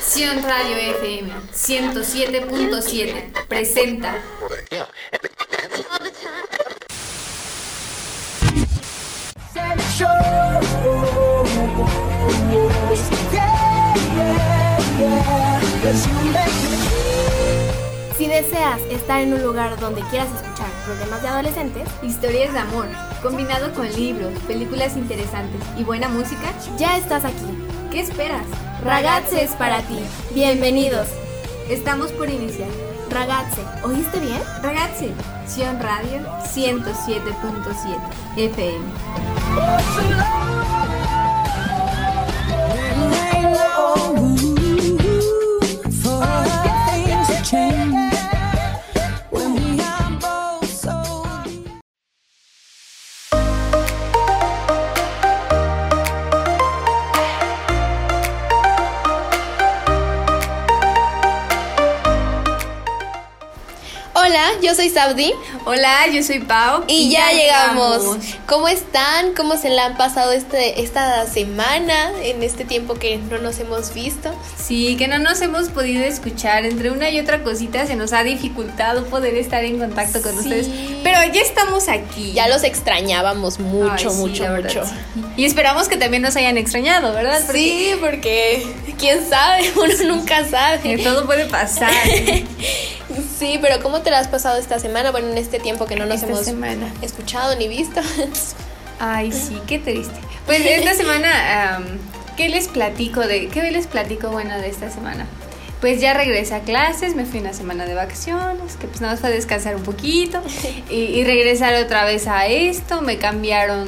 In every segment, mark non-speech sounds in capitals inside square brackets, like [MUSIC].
Sion Radio FM 107.7 presenta. Si deseas estar en un lugar donde quieras escuchar problemas de adolescentes, historias de amor, combinado con libros, películas interesantes y buena música, ya estás aquí. ¿qué esperas? Ragazze es para ti. Bienvenidos. Estamos por iniciar. Ragazze, ¿oíste bien? Ragazzi, Sion Radio 107.7 FM. Yo soy Saudi Hola, yo soy Pau. y ya llegamos. ¿Cómo están? ¿Cómo se la han pasado este, esta semana en este tiempo que no nos hemos visto? Sí, que no nos hemos podido escuchar. Entre una y otra cosita se nos ha dificultado poder estar en contacto con Sí. ustedes. Pero ya estamos aquí. Ya los extrañábamos mucho, Ay, sí, mucho, mucho. sí. Y esperamos que también nos hayan extrañado, ¿verdad? Porque Sí, porque quién sabe, [LAUGHS] uno nunca que sabe. todo puede pasar. [LAUGHS] Sí, pero ¿cómo te la has pasado esta semana? Bueno, en este tiempo que no nos Esta hemos semana. escuchado ni visto. [LAUGHS] Ay, sí, qué triste. Pues [LAUGHS] esta semana, am, ¿qué les platico de qué les platico bueno de esta semana? Pues ya regresé a clases, me fui una semana de vacaciones, que pues nada más fue descansar un poquito [LAUGHS] y, y regresar otra vez a esto. Me cambiaron,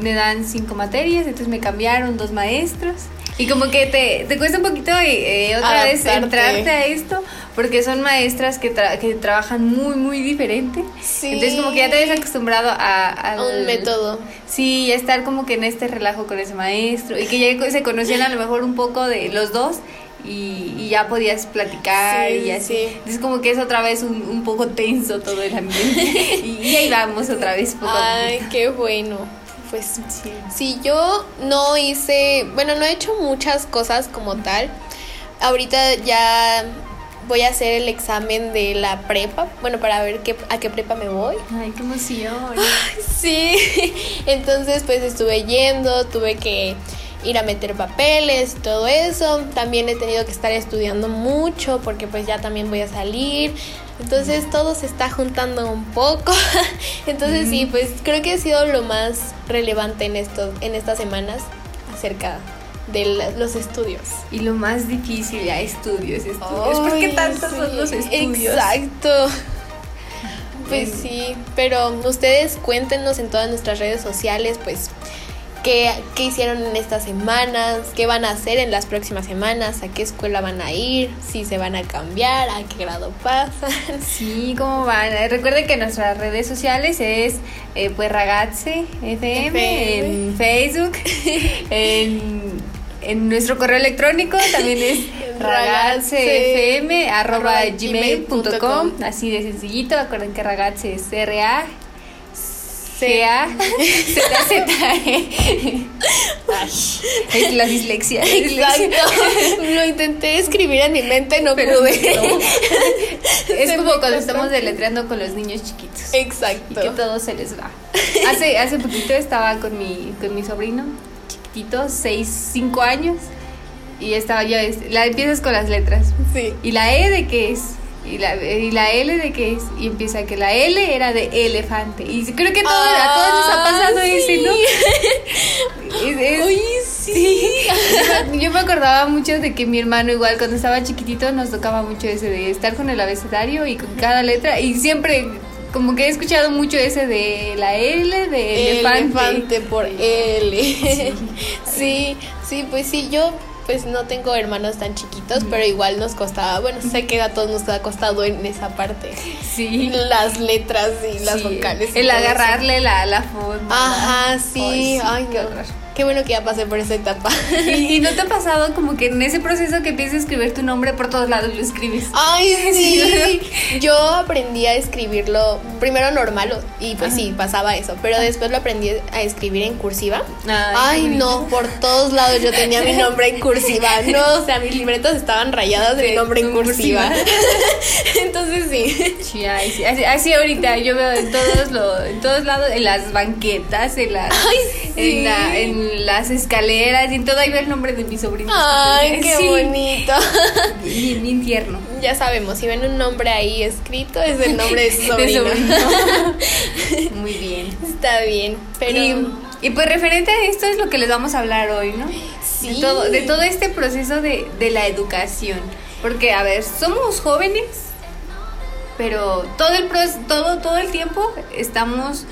me dan cinco materias, entonces me cambiaron dos maestros. Y como que te, te cuesta un poquito eh, otra vez Adaptarte. entrarte a esto, porque son maestras que, tra- que trabajan muy, muy diferente. Sí. Entonces como que ya te habías acostumbrado a, A un método. Sí, y estar como que en este relajo con ese maestro y que ya se conocían a lo mejor un poco de los dos y, y ya podías platicar Sí, y así. sí. Entonces como que es otra vez un, un poco tenso todo el ambiente [LAUGHS] y, y ahí vamos otra vez poco a Ay, qué bueno. Pues Sí. Sí, yo no hice, bueno, no he hecho muchas cosas como tal. Ahorita ya voy a hacer el examen de la prepa, bueno, para ver qué, a qué prepa me voy. Ay, qué emoción. Sí, [LAUGHS] entonces pues estuve yendo, tuve que ir a meter papeles, todo eso. También he tenido que estar estudiando mucho porque pues ya también voy a salir. Entonces todo se está juntando un poco. [LAUGHS] Entonces sí, pues creo que ha sido lo más relevante en esto, en estas semanas acerca de los estudios. Y lo más difícil ya estudios, estudios. ¿Por qué Ay, tantos sí, son los estudios? Exacto. Pues Bueno. sí, pero ustedes cuéntenos en todas nuestras redes sociales, pues, qué, qué hicieron en estas semanas, qué van a hacer en las próximas semanas, a qué escuela van a ir, si se van a cambiar, a qué grado pasan. [LAUGHS] Sí, ¿cómo van? Eh, Recuerden que nuestras redes sociales es eh, pues Ragazze FM, FM. en Facebook, [LAUGHS] en, en nuestro correo electrónico también es [LAUGHS] ragazzefm arroba arroba gmail.com gmail.com. así de sencillito, acuerden que Ragazze es R A C A [LAUGHS] Z Z E [LAUGHS] es la dislexia. Exacto. Lo intenté escribir en mi mente, no Pero pude. no. Es Se como cuando estamos deletreando con los niños chiquitos. y Exacto. que todo se les va. Hace, hace poquito estaba con mi, con mi sobrino, chiquitito, 6, 5 años, y estaba es- la empiezas con las letras. Sí. ¿Y la E de qué es? ¿Y la, y la L de qué es? Y empieza que la L era de elefante. Y creo que todo, a todos nos ha pasado Ah, ese, sí. ¿no? [LAUGHS] Es- es- Uy, sí. yo, [LAUGHS] yo me acordaba mucho de que mi hermano igual cuando estaba chiquitito nos tocaba mucho ese de estar con el abecedario y con cada letra y siempre como que he escuchado mucho ese de la L de elefante. Elefante por L. [LAUGHS] Sí, sí, pues sí, yo pues no tengo hermanos tan chiquitos, pero igual nos costaba, bueno, sé que a todos nos ha costado en esa parte. Sí. Las letras y las Sí, vocales. y El eso. agarrarle la, la forma. Ajá, Ay, sí, ay, qué horror. Qué bueno que ya pasé por esa etapa. ¿Y, no te ha [LAUGHS] pasado como que en ese proceso que empiezas a escribir tu nombre por todos lados lo escribes? Ay, [LAUGHS] Sí, sí. Yo aprendí a escribirlo primero normal y pues sí, pasaba eso, pero después lo aprendí a escribir en cursiva. Ay, no, por todos lados yo tenía mi nombre en cursiva. No, o sea, mis libretas estaban rayadas de mi nombre en cursiva. [LAUGHS] Entonces sí. Sí, así, así ahorita yo veo en todos lo, en todos lados, en las banquetas, en las, Ay, sí. en, la- en las escaleras y en todo ahí veo el nombre de mi sobrino. Ay, qué Sí, bonito. [LAUGHS] Bien, bien tierno. Ya sabemos, si ven un nombre ahí escrito, es el nombre de [LAUGHS] su De sobrino. [LAUGHS] Muy bien. Está bien, pero Y, y pues referente a esto es lo que les vamos a hablar hoy, ¿no? Sí. De todo, de todo este proceso de, de la educación. Porque, a ver, somos jóvenes, pero todo el, pro- todo, todo el tiempo estamos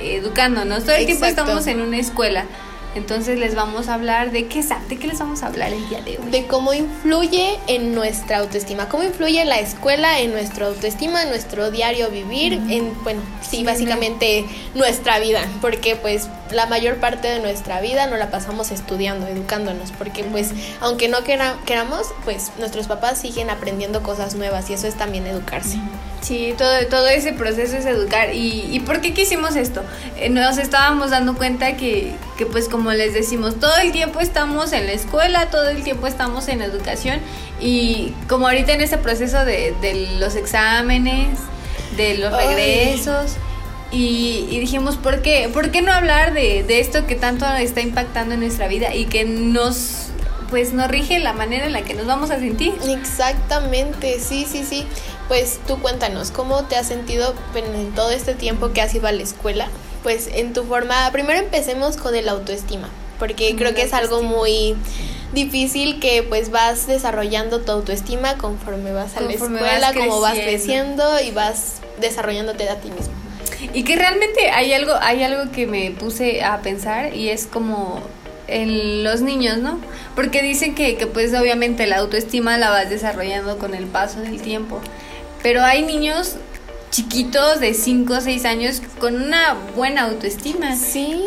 educándonos, todo el tiempo estamos en una escuela. Entonces les vamos a hablar de qué, de qué les vamos a hablar el día de hoy. de cómo influye en nuestra autoestima, cómo influye la escuela en nuestra autoestima, en nuestro diario vivir, en, bueno, sí, Sí, básicamente nuestra vida, porque pues la mayor parte de nuestra vida no la pasamos estudiando, educándonos, porque pues aunque no quera- queramos, pues nuestros papás siguen aprendiendo cosas nuevas y eso es también educarse. Sí, todo, todo ese proceso es educar. ¿Y, y por qué quisimos esto? Eh, nos estábamos dando cuenta que, que, pues como les decimos, todo el tiempo estamos en la escuela, todo el tiempo estamos en educación y como ahorita en este proceso de, de los exámenes, de los Ay. Y, y dijimos, ¿por qué, ¿por qué no hablar de, de esto que tanto está impactando en nuestra vida y que nos, pues, nos rige la manera en la que nos vamos a sentir? Exactamente, sí, sí, sí. Pues tú cuéntanos, ¿cómo te has sentido en todo este tiempo que has ido a la escuela? Pues en tu forma, primero empecemos con el autoestima, porque creo que es algo muy difícil que pues vas desarrollando tu autoestima conforme vas a Conforme la vas escuela, como vas creciendo y vas desarrollándote a ti mismo. Y que realmente hay algo, hay algo que me puse a pensar y es como en los niños, ¿no? Porque dicen que, que pues obviamente la autoestima la vas desarrollando con el paso del tiempo. Pero hay niños chiquitos de 5 o 6 años con una buena autoestima. Sí.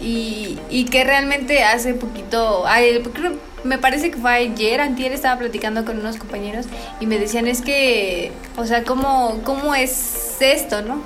Y, y que realmente hace poquito, ay, creo- me parece que fue ayer, antier estaba platicando con unos compañeros y me decían es que, o sea, ¿cómo, cómo es esto, no?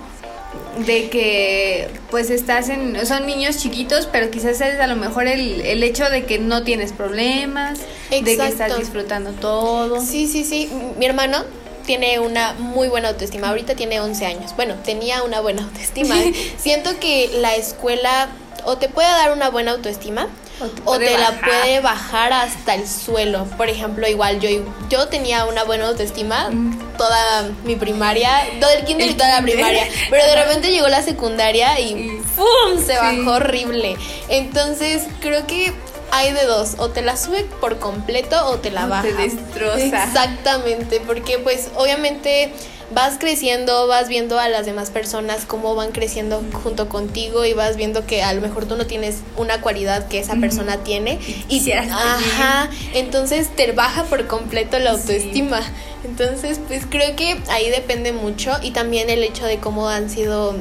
De que pues estás en, son niños chiquitos, pero quizás es a lo mejor el, el hecho de que no tienes problemas, de que estás Exacto. disfrutando todo. Sí, sí, sí. Mi hermano tiene una muy buena autoestima. Ahorita tiene 11 años. Bueno, tenía una buena [LAUGHS] autoestima. [LAUGHS] Siento que la escuela o te puede dar una buena autoestima O te o puede te la puede bajar hasta el suelo. Por ejemplo, igual yo, yo tenía una buena autoestima Mm. toda mi primaria, todo el kinder y El toda la primaria. Pero de repente llegó la secundaria y Y- ¡pum! se Sí. bajó horrible. Entonces creo que hay de dos, o te la sube por completo o te la baja. te destroza. Exactamente, porque pues obviamente vas creciendo, vas viendo a las demás personas cómo van creciendo junto contigo y vas viendo que a lo mejor tú no tienes una cualidad que esa persona tiene y tener. ajá, entonces te baja por completo la Sí. autoestima. Entonces, pues creo que ahí depende mucho y también el hecho de cómo han sido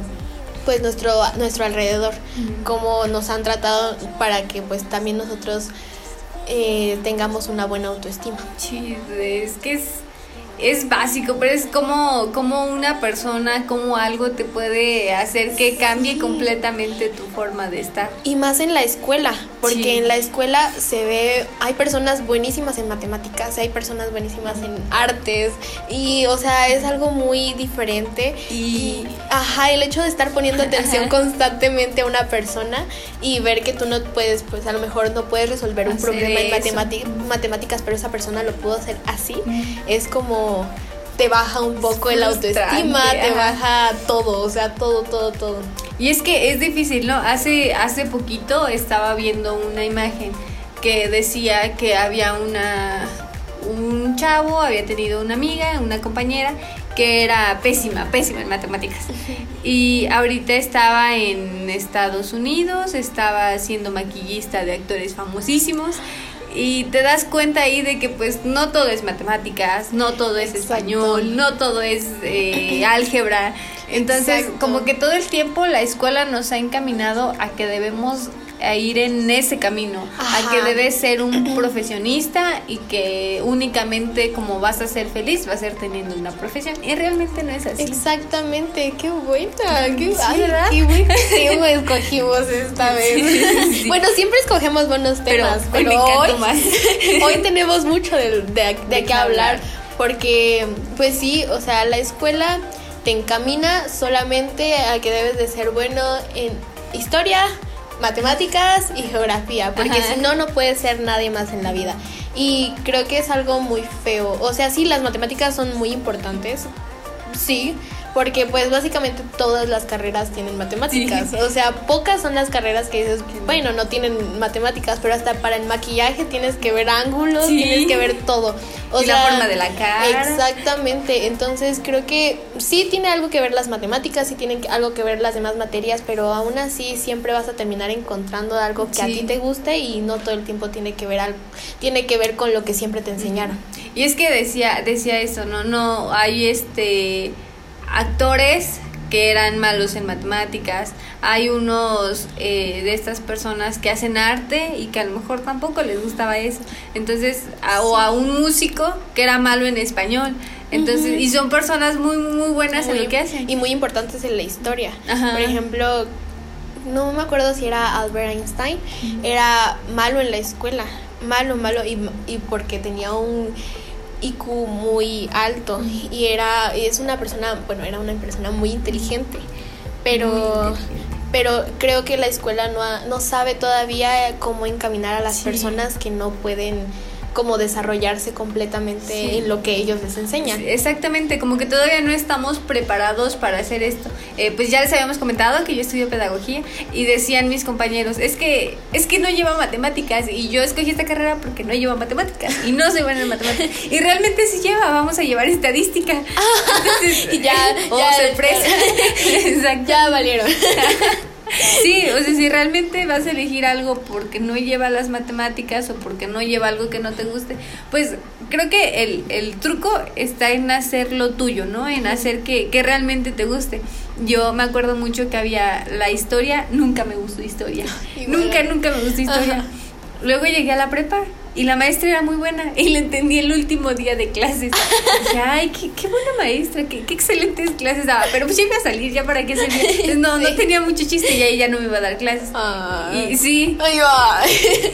pues nuestro nuestro alrededor, cómo nos han tratado para que pues también nosotros eh, tengamos una buena autoestima. Sí, es que es, es básico, pero es como, como una persona, como algo te puede hacer que cambie Sí. completamente tu forma de estar. Y más en la escuela, porque Sí. en la escuela se ve, hay personas buenísimas en matemáticas, hay personas buenísimas en artes, y o sea, es algo muy diferente. Y- ajá, el hecho de estar poniendo [LAUGHS] atención constantemente a una persona y ver que tú no puedes, pues a lo mejor no puedes resolver un Hacer problema en matemáticas, pero esa persona lo pudo hacer así, es como te baja un poco el autoestima, te baja todo, o sea, todo, todo, todo. Y es que es difícil, ¿no? Hace, hace poquito estaba viendo una imagen que decía que había una un chavo, había tenido una amiga, una compañera que era pésima, pésima en matemáticas. Y ahorita estaba en Estados Unidos, estaba siendo maquillista de actores famosísimos. Y te das cuenta ahí de que pues no todo es matemáticas, no todo es Exacto. español, no todo es eh, álgebra. Entonces, Exacto. como que todo el tiempo la escuela nos ha encaminado a que debemos a ir en ese camino, a que debes ser un [CLEARS THROAT] profesionista y que únicamente como vas a ser feliz va a ser teniendo una profesión. Y realmente no es así. Exactamente, qué buena, qué, Sí, ay, ¿verdad? qué buen [LAUGHS] tema escogimos esta vez. sí. Bueno, siempre escogemos buenos temas, pero, hoy, más. [LAUGHS] hoy tenemos mucho de, de- de De qué hablar. porque pues sí, o sea, la escuela te encamina solamente a que debes de ser bueno en historia, matemáticas y geografía, porque Ajá. si no, no puedes ser nadie más en la vida. Y creo que es algo muy feo. O sea, sí, las matemáticas son muy importantes, Sí, porque pues básicamente todas las carreras tienen matemáticas. Sí. O sea, pocas son las carreras que dices, bueno, no tienen matemáticas, pero hasta para el maquillaje tienes que ver ángulos, Sí. tienes que ver todo. O Y la forma de la cara. Exactamente. Entonces creo que sí tiene algo que ver las matemáticas, sí tienen algo que ver las demás materias, pero aún así siempre vas a terminar encontrando algo que a ti te guste y no todo el tiempo tiene que ver algo, tiene que ver con lo que siempre te enseñaron. Y es que decía, decía eso, ¿no? No, hay este actores que eran malos en matemáticas, hay unos eh, de estas personas que hacen arte y que a lo mejor tampoco les gustaba eso. Entonces, a- o a un músico que era malo en español. Entonces, y son personas muy, muy buenas en lo que hacen. Y muy importantes en la historia. Ajá. Por ejemplo, no me acuerdo si era Albert Einstein, era malo en la escuela, malo, malo, y, y porque tenía un IQ muy alto y era es una persona, bueno, era una persona muy inteligente, pero Muy inteligente. pero creo que la escuela no ha- no sabe todavía cómo encaminar a las Sí. personas que no pueden como desarrollarse completamente Sí. en lo que ellos les enseñan. Exactamente, como que todavía no estamos preparados para hacer esto. Eh, pues ya les habíamos comentado que yo estudio pedagogía y decían mis compañeros, es que es que no lleva matemáticas y yo escogí esta carrera porque no lleva matemáticas y no soy buena en matemáticas. [LAUGHS] Y realmente sí lleva, vamos a llevar estadística. [LAUGHS] Entonces, Y ya, [LAUGHS] oh, ya, sorpresa. Exacto. Ya valieron. Sí, o sea, si realmente vas a elegir algo porque no lleva las matemáticas o porque no lleva algo que no te guste, pues creo que el, el truco está en hacer lo tuyo, ¿no? En hacer que, que realmente te guste. Yo me acuerdo mucho que había la historia, nunca me gustó historia. [LAUGHS] Igual. Nunca, nunca me gustó historia. Ajá. Luego llegué a la prepa y la maestra era muy buena y la entendí el último día de clases. Dije, ay, qué, qué buena maestra, qué, qué excelentes clases daba. Pero pues ya iba a salir, ya para qué. Entonces, no, no tenía mucho chiste y ahí ya no me iba a dar clases. Y sí, va.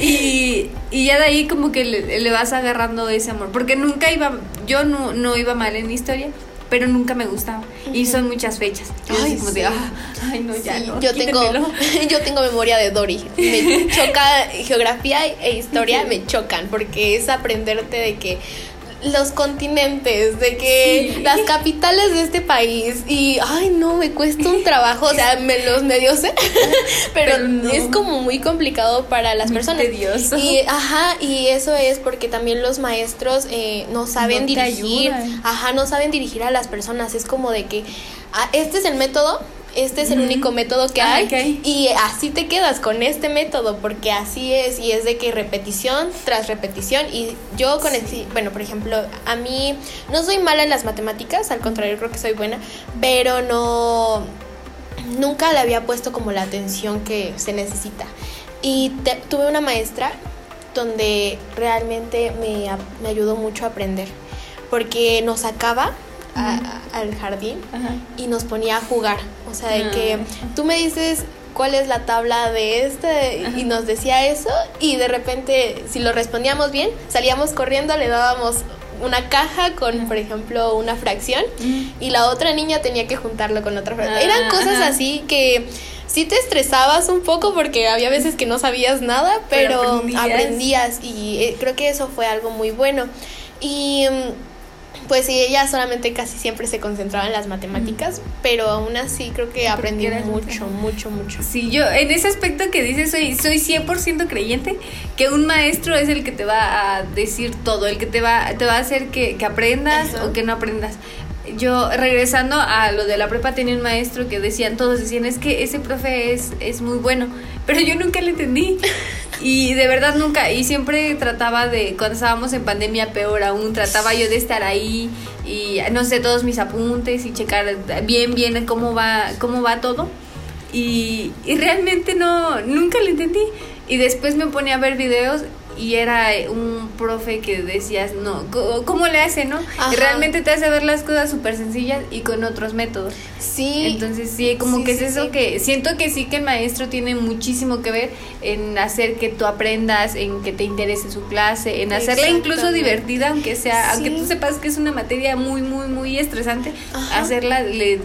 y, y ya de ahí como que le, le vas agarrando ese amor. Porque nunca iba, yo no, no iba mal en historia, pero nunca me gustaba. Y son muchas fechas. Ay, como de, ah, ay, no, ya Sí, no. yo tengo [LAUGHS] yo tengo memoria de Dory. Me [LAUGHS] choca geografía e historia, me chocan porque es aprenderte de que los continentes, de que Sí. las capitales de este país y ay no, me cuesta un trabajo, o sea, me los medio sé, [LAUGHS] pero, Pero no. es como muy complicado para las Muy personas. tedioso. Y ajá, y eso es porque también los maestros eh, no saben No dirigir, ayudan. ajá, no saben dirigir a las personas, es como de que ah, este es el método este es el Ujú. único método que Ah, hay ok. y así te quedas con este método porque así es y es de que repetición tras repetición y yo con el, bueno por ejemplo a mí no soy mala en las matemáticas al contrario creo que soy buena pero no nunca le había puesto como la atención que se necesita y te- tuve una maestra donde realmente me, me ayudó mucho a aprender porque nos sacaba a- a- al jardín Ajá. y nos ponía a jugar. O sea, de Ah. que tú me dices cuál es la tabla de este y nos decía eso y de repente si lo respondíamos bien, salíamos corriendo, le dábamos una caja con, por ejemplo, una fracción y la otra niña tenía que juntarlo con otra fracción. Ah, Eran cosas ajá. así que sí te estresabas un poco porque había veces que no sabías nada, Pero pero, aprendías. aprendías y eh, creo que eso fue algo muy bueno. Y mm, pues sí, ella solamente casi siempre se concentraba en las matemáticas, pero aún así creo que aprendí mucho, mucho, mucho. Sí, yo en ese aspecto que dices soy soy 100% creyente que un maestro es el que te va a decir todo, el que te va te va a hacer que, que aprendas Ajá. o que no aprendas. Yo regresando a lo de la prepa tenía un maestro que decían todos decían es que ese profe es es muy bueno, pero yo nunca le entendí. [LAUGHS] Y de verdad nunca, y siempre trataba de, cuando estábamos en pandemia, peor aún, trataba yo de estar ahí y no sé, todos mis apuntes y checar bien, bien cómo va, cómo va todo. y, y realmente no, nunca lo entendí. Y después me ponía a ver videos y era un profe que decías, no, ¿cómo le hace, no? Ajá. Y realmente te hace ver las cosas súper sencillas y con otros métodos. Sí. Entonces sí, como Sí, que sí, es eso sí. que siento que sí que el maestro tiene muchísimo que ver en hacer que tú aprendas, en que te interese su clase, en hacerla incluso divertida, aunque sea, aunque tú sepas que es una materia muy, muy, muy estresante, Ajá. hacerla le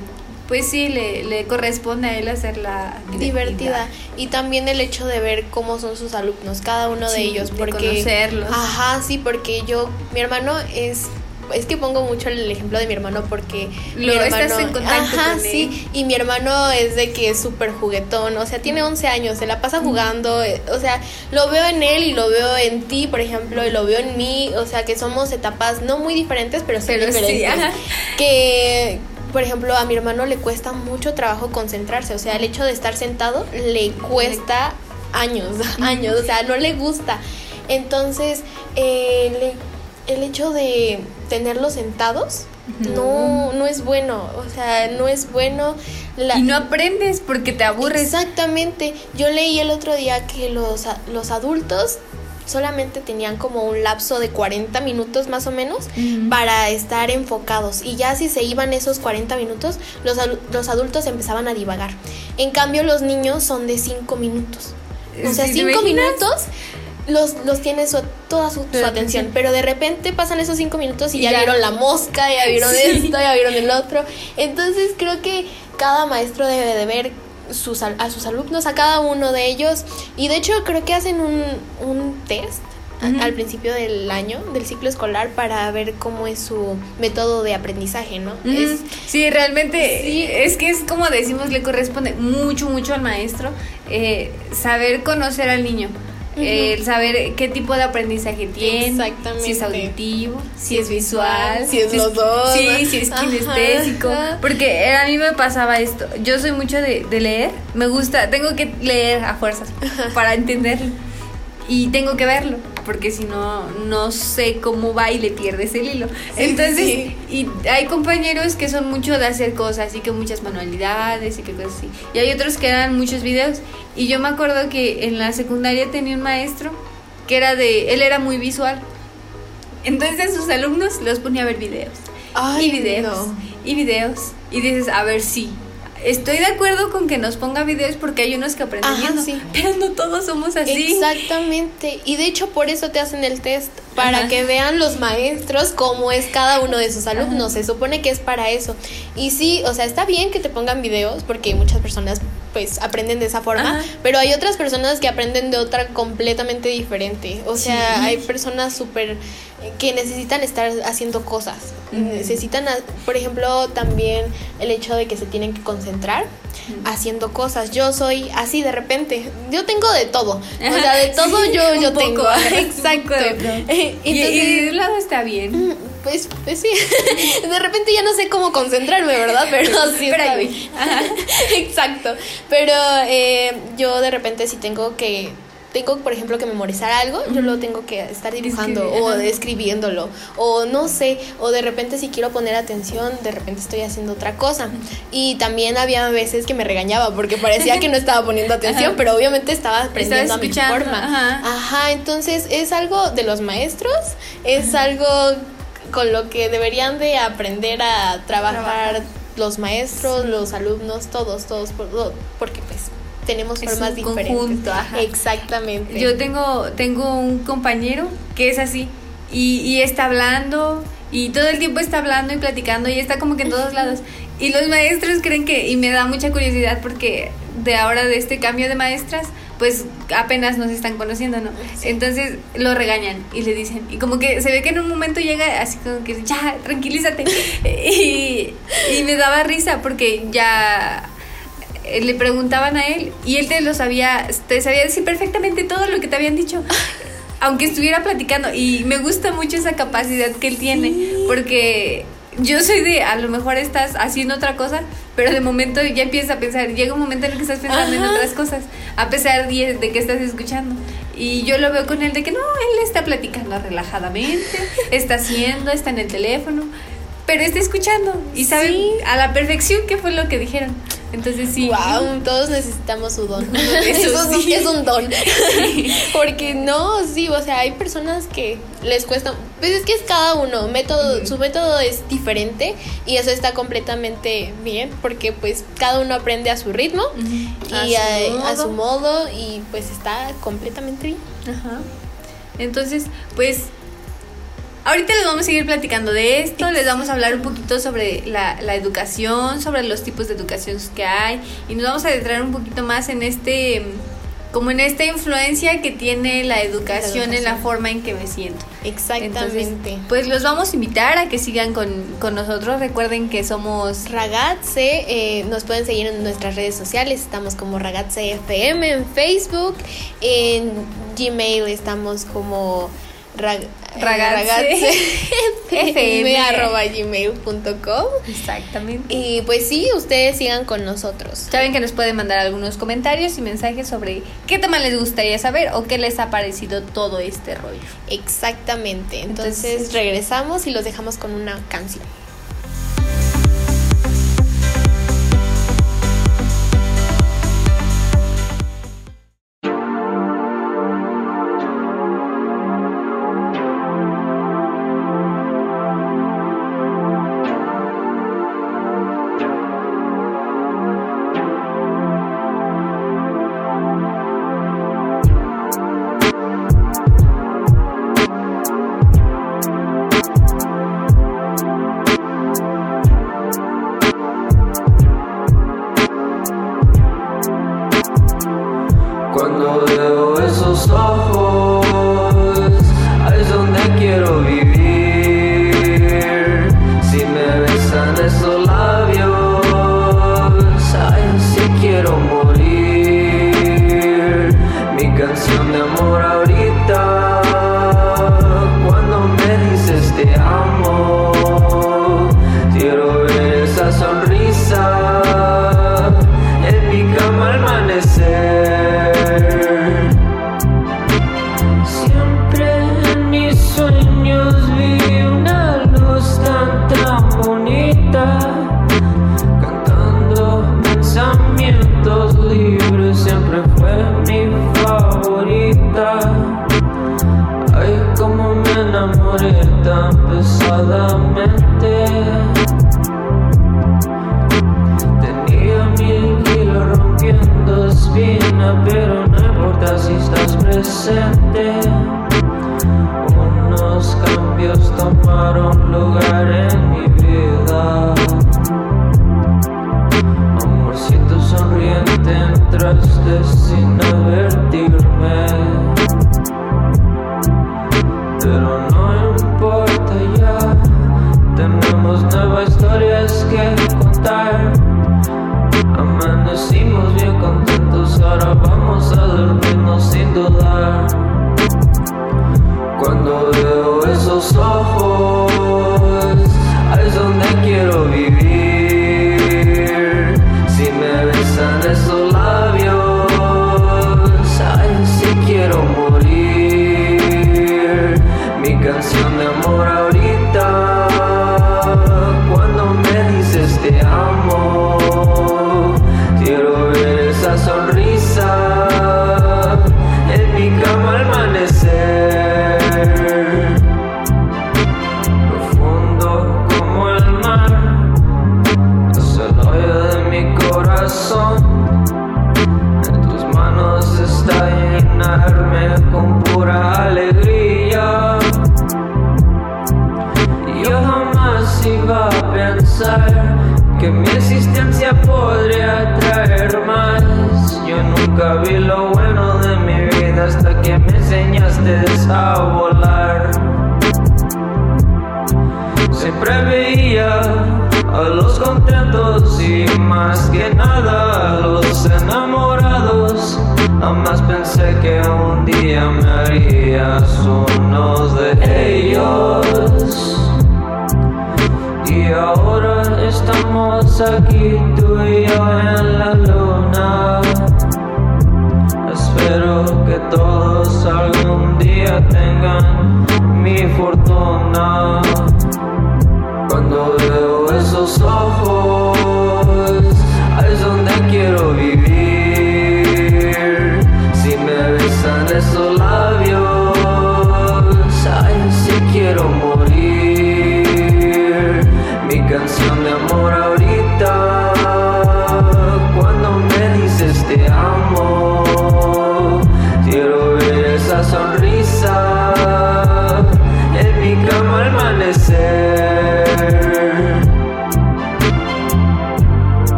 pues sí, le, le corresponde a él hacerla divertida y también el hecho de ver cómo son sus alumnos cada uno de Sí, ellos de porque conocerlos. ajá sí porque yo mi hermano es es que pongo mucho el ejemplo de mi hermano porque mi Lo- hermano estás en contacto ajá con sí él. y mi hermano es de que es súper juguetón o sea tiene 11 años se la pasa jugando eh, o sea lo veo en él y lo veo en ti por ejemplo y lo veo en mí o sea que somos etapas no muy diferentes pero sí Pero sí, diferentes ajá. que por ejemplo a mi hermano le cuesta mucho trabajo concentrarse o sea el hecho de estar sentado le cuesta años [LAUGHS] años o sea no le gusta entonces eh, le- el hecho de tenerlos sentados no no es bueno o sea no es bueno la- Y no aprendes porque te aburres. Exactamente. Yo leí el otro día que los, los adultos solamente tenían como un lapso de 40 minutos más o menos para estar enfocados. Y ya si se iban esos 40 minutos los, los adultos empezaban a divagar. En cambio los niños son de 5 minutos. O sea Sí, ¿te 5 imaginas? minutos los, los tiene su, toda su, atención. pero de repente pasan esos 5 minutos y, Y ya, ya. vieron la mosca ya vieron Sí. esto ya vieron el otro. Entonces creo que cada maestro debe de ver sus, a sus alumnos, a cada uno de ellos. Y de hecho creo que hacen un, un test a- al principio del año, del ciclo escolar, para ver cómo es su método de aprendizaje, ¿no? Es- sí, realmente Sí. es que es como decimos, le corresponde mucho, mucho al maestro eh, saber conocer al niño. Eh, saber qué tipo de aprendizaje tiene, Exactamente. si es auditivo, si es visual, si es los dos, sí, si es kinestésico, porque a mí me pasaba esto. Yo soy mucho de, de leer, me gusta, tengo que leer a fuerzas para entenderlo y tengo que verlo, porque si no, no sé cómo va y le pierdes el hilo. Sí, Entonces, sí. y hay compañeros que son mucho de hacer cosas y que muchas manualidades y que cosas así. Y hay otros que eran muchos videos. Y yo me acuerdo que en la secundaria tenía un maestro que era de, él era muy visual. Entonces a sus alumnos los ponía a ver videos. Ay, y videos. no. Y videos. Y dices, a ver, sí. Estoy de acuerdo con que nos ponga videos porque hay unos que aprenden Ajá, viendo, sí. pero no todos somos así. Exactamente. Y de hecho por eso te hacen el test, para Ajá. que vean los maestros cómo es cada uno de sus alumnos. Ajá. Se supone que es para eso. Y sí, o sea, está bien que te pongan videos porque muchas personas pues aprenden de esa forma, Ajá. pero hay otras personas que aprenden de otra completamente diferente. O sea, Sí. hay personas súper que necesitan estar haciendo cosas. Necesitan, a- por ejemplo, también el hecho de que se tienen que concentrar haciendo cosas. Yo soy así de repente. Yo tengo de todo. O sea, de [LAUGHS] todo Sí, yo, yo poco, tengo. [LAUGHS] Exacto. [LAUGHS] Y, y de un lado está bien. mm, pues, pues sí. De repente ya no sé cómo concentrarme, ¿verdad? Pero sí Pero está bien. Exacto. Pero eh, yo de repente si tengo que tengo, por ejemplo, que memorizar algo, yo lo tengo que estar dibujando o escribiéndolo. O no sé, o de repente si quiero poner atención, de repente estoy haciendo otra cosa. Y también había veces que me regañaba porque parecía que no estaba poniendo [LAUGHS] atención, Ajá. pero obviamente estaba aprendiendo a mi forma. ajá. Ajá, entonces es algo de los maestros, es algo con lo que deberían de aprender a trabajar Trabajar. los maestros, los alumnos, todos, todos, por- porque pues tenemos Es formas un diferentes. conjunto, ajá. Exactamente. Yo tengo, tengo un compañero que es así y, y está hablando y todo el tiempo está hablando y platicando y está como que en todos [LAUGHS] lados. Y los maestros creen que, y me da mucha curiosidad porque de ahora de este cambio de maestras, pues apenas nos están conociendo, ¿no? Entonces lo regañan y le dicen, y como que se ve que en un momento llega así como que, ya, tranquilízate. [LAUGHS] y, y me daba risa porque ya le preguntaban a él y él te lo sabía, te sabía decir perfectamente todo lo que te habían dicho. Aunque estuviera platicando y me gusta mucho esa capacidad que él tiene porque yo soy de a lo mejor estás haciendo otra cosa, pero de momento ya empiezas a pensar, llega un momento en el que estás pensando en otras cosas, a pesar de, de que estás escuchando. Y yo lo veo con él de que no, él está platicando relajadamente, está haciendo, está en el teléfono, pero está escuchando y sabe Sí. a la perfección qué fue lo que dijeron. Entonces sí. Wow, todos necesitamos su don. [LAUGHS] Eso Eso es, sí. es un don. Porque no, sí, o sea, hay personas que les cuesta. Pues es que es cada uno. Método, Su método es diferente y eso está completamente bien. Porque pues cada uno aprende a su ritmo y a, a su modo. Y pues está completamente bien. Ajá. Entonces, pues ahorita les vamos a seguir platicando de esto, les vamos a hablar un poquito sobre la, la educación, sobre los tipos de educación que hay y nos vamos a adentrar un poquito más en este, como en esta influencia que tiene la educación, en la forma en que me siento. Exactamente. Entonces, pues los vamos a invitar a que sigan con, con nosotros. Recuerden que somos Ragazze, eh, nos pueden seguir en nuestras redes sociales, estamos como Ragazze FM en Facebook, en Gmail estamos como rag, eh, Ragazze FM arroba gmail.com exactamente. y pues sí, ustedes sigan con nosotros. Saben que nos pueden mandar algunos comentarios y mensajes sobre qué tema les gustaría saber o qué les ha parecido todo este rollo. Exactamente, entonces, Entonces- regresamos y los dejamos con una canción.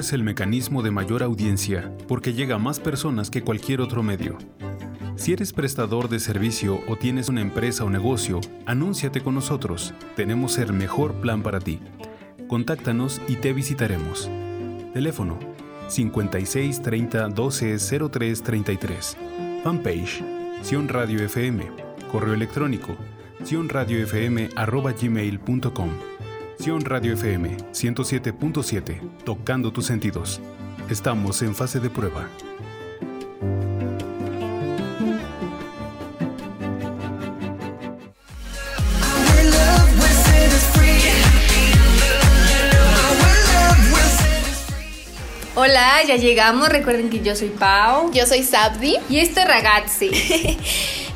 Es el mecanismo de mayor audiencia porque llega a más personas que cualquier otro medio. Si eres prestador de servicio o tienes una empresa o negocio, anúnciate con nosotros. Tenemos el mejor plan para ti. Contáctanos y te visitaremos. Teléfono 56 30 12 03 33. Fanpage Sion Radio FM. Correo electrónico sionradiofm@gmail.com. Sion Radio FM 107.7. Tocando tus sentidos. Estamos en fase de prueba. Hola, ya llegamos. Recuerden que yo soy Pau. Yo soy Sabdi. Y esto es Ragazzi. [LAUGHS]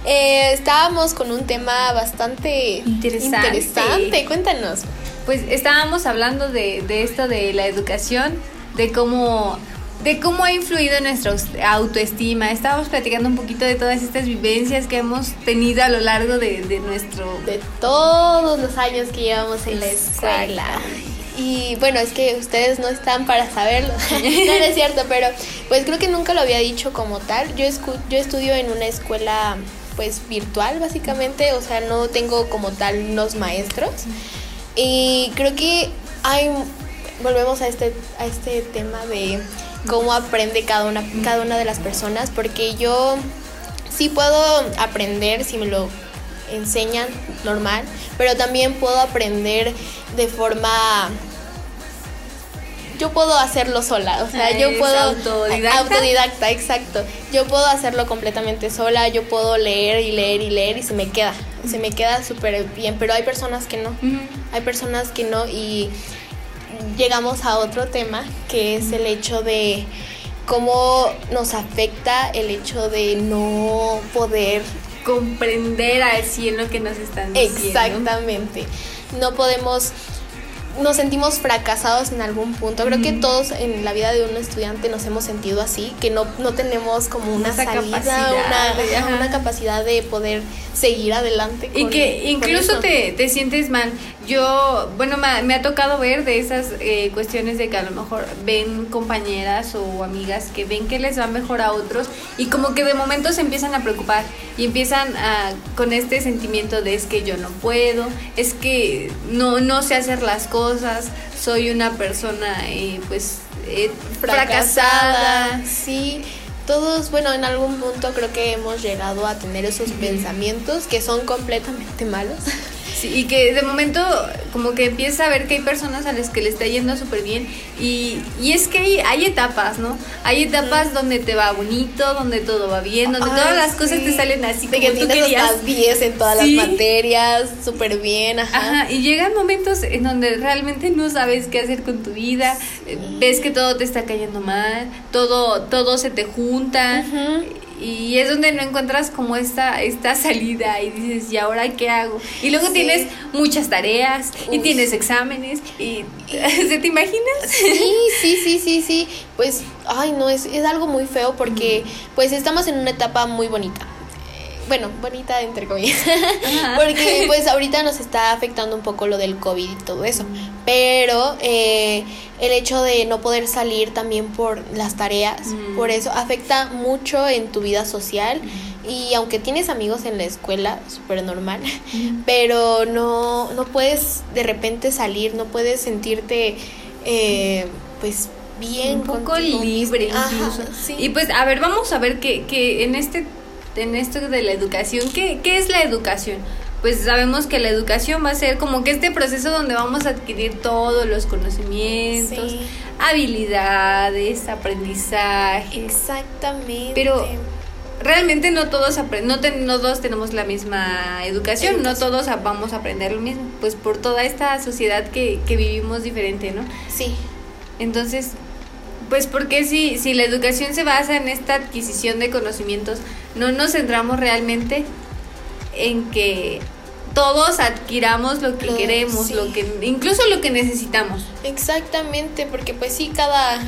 Eh, estábamos con un tema bastante Interesante. interesante. Cuéntanos. Pues estábamos hablando de, de esto de la educación, de cómo, de cómo ha influido en nuestra autoestima. Estábamos platicando un poquito de todas estas vivencias que hemos tenido a lo largo de, de nuestro... De todos los años que llevamos en la escuela. Y bueno, es que ustedes no están para saberlo. [LAUGHS] no, no es cierto, pero pues creo que nunca lo había dicho como tal. Yo, escu- yo estudio en una escuela pues virtual básicamente, o sea, no tengo como tal unos maestros. Y creo que hay, volvemos a este, a este tema de cómo aprende cada una, cada una de las personas, porque yo sí puedo aprender si me lo enseñan normal, pero también puedo aprender de forma yo puedo hacerlo sola, o sea, yo ¿eres puedo autodidacta? autodidacta, exacto. Yo puedo hacerlo completamente sola, yo puedo leer y leer y leer y se me queda, se me queda súper bien, pero hay personas que no. Hay personas que no y llegamos a otro tema que es el hecho de cómo nos afecta el hecho de no poder comprender al 100 lo que nos están diciendo. exactamente. No podemos nos sentimos fracasados en algún punto. Creo que todos en la vida de un estudiante nos hemos sentido así, que no, no tenemos como una Esa salida, capacidad una, capacidad de poder seguir adelante. Y con- que incluso te, te sientes mal. Yo, bueno, me, ha- me ha tocado ver de esas eh, cuestiones de que a lo mejor ven compañeras o amigas que ven que les va mejor a otros y como que de momento se empiezan a preocupar y empiezan a, con este sentimiento de es que yo no puedo, es que no, no sé hacer las cosas, soy una persona eh, pues eh, fracasada. Sí, todos, bueno, en algún punto creo que hemos llegado a tener esos pensamientos que son completamente malos. Sí, y que de momento como que empieza a ver que hay personas a las que le está yendo súper bien y, y es que hay, hay etapas, ¿no? Hay etapas donde te va bonito, donde todo va bien, donde Ay, todas las cosas te salen así De como que tú tienes querías. hasta 10 en todas las materias, súper bien, ajá. Ajá, y llegan momentos en donde realmente no sabes qué hacer con tu vida, ves que todo te está cayendo mal, todo, todo se te junta Ujú. Y es donde no encuentras como esta, esta salida y dices, ¿y ahora qué hago? Y luego Sí. tienes muchas tareas y tienes exámenes y [LAUGHS] ¿se te imaginas? Sí, sí, sí, sí, sí. Pues, ay, no, es, es algo muy feo porque, pues, estamos en una etapa muy bonita. Bueno, bonita entre comillas. [LAUGHS] Porque, pues, ahorita nos está afectando un poco lo del COVID y todo eso. Pero eh, el hecho de no poder salir también por las tareas, Mm. por eso afecta mucho en tu vida social. Y aunque tienes amigos en la escuela, súper normal, [LAUGHS] pero no, no puedes de repente salir, no puedes sentirte, eh, pues, bien. un poco contigo libre mismo. Ajá, incluso. sí. Y pues, a ver, vamos a ver que, que en este en esto de la educación, ¿qué, ¿qué es la educación? Pues sabemos que la educación va a ser como que este proceso donde vamos a adquirir todos los conocimientos, Sí. habilidades, aprendizaje. Exactamente. Pero realmente no todos no, ten- no todos tenemos la misma educación, no Educación. todos a- vamos a aprender lo mismo, pues por toda esta sociedad que, que vivimos diferente, ¿no? sí, Entonces, pues porque si, si la educación se basa en esta adquisición de conocimientos, no nos centramos realmente en que todos adquiramos lo que Lo- queremos, sí. lo que incluso lo que necesitamos. exactamente, porque pues sí, cada...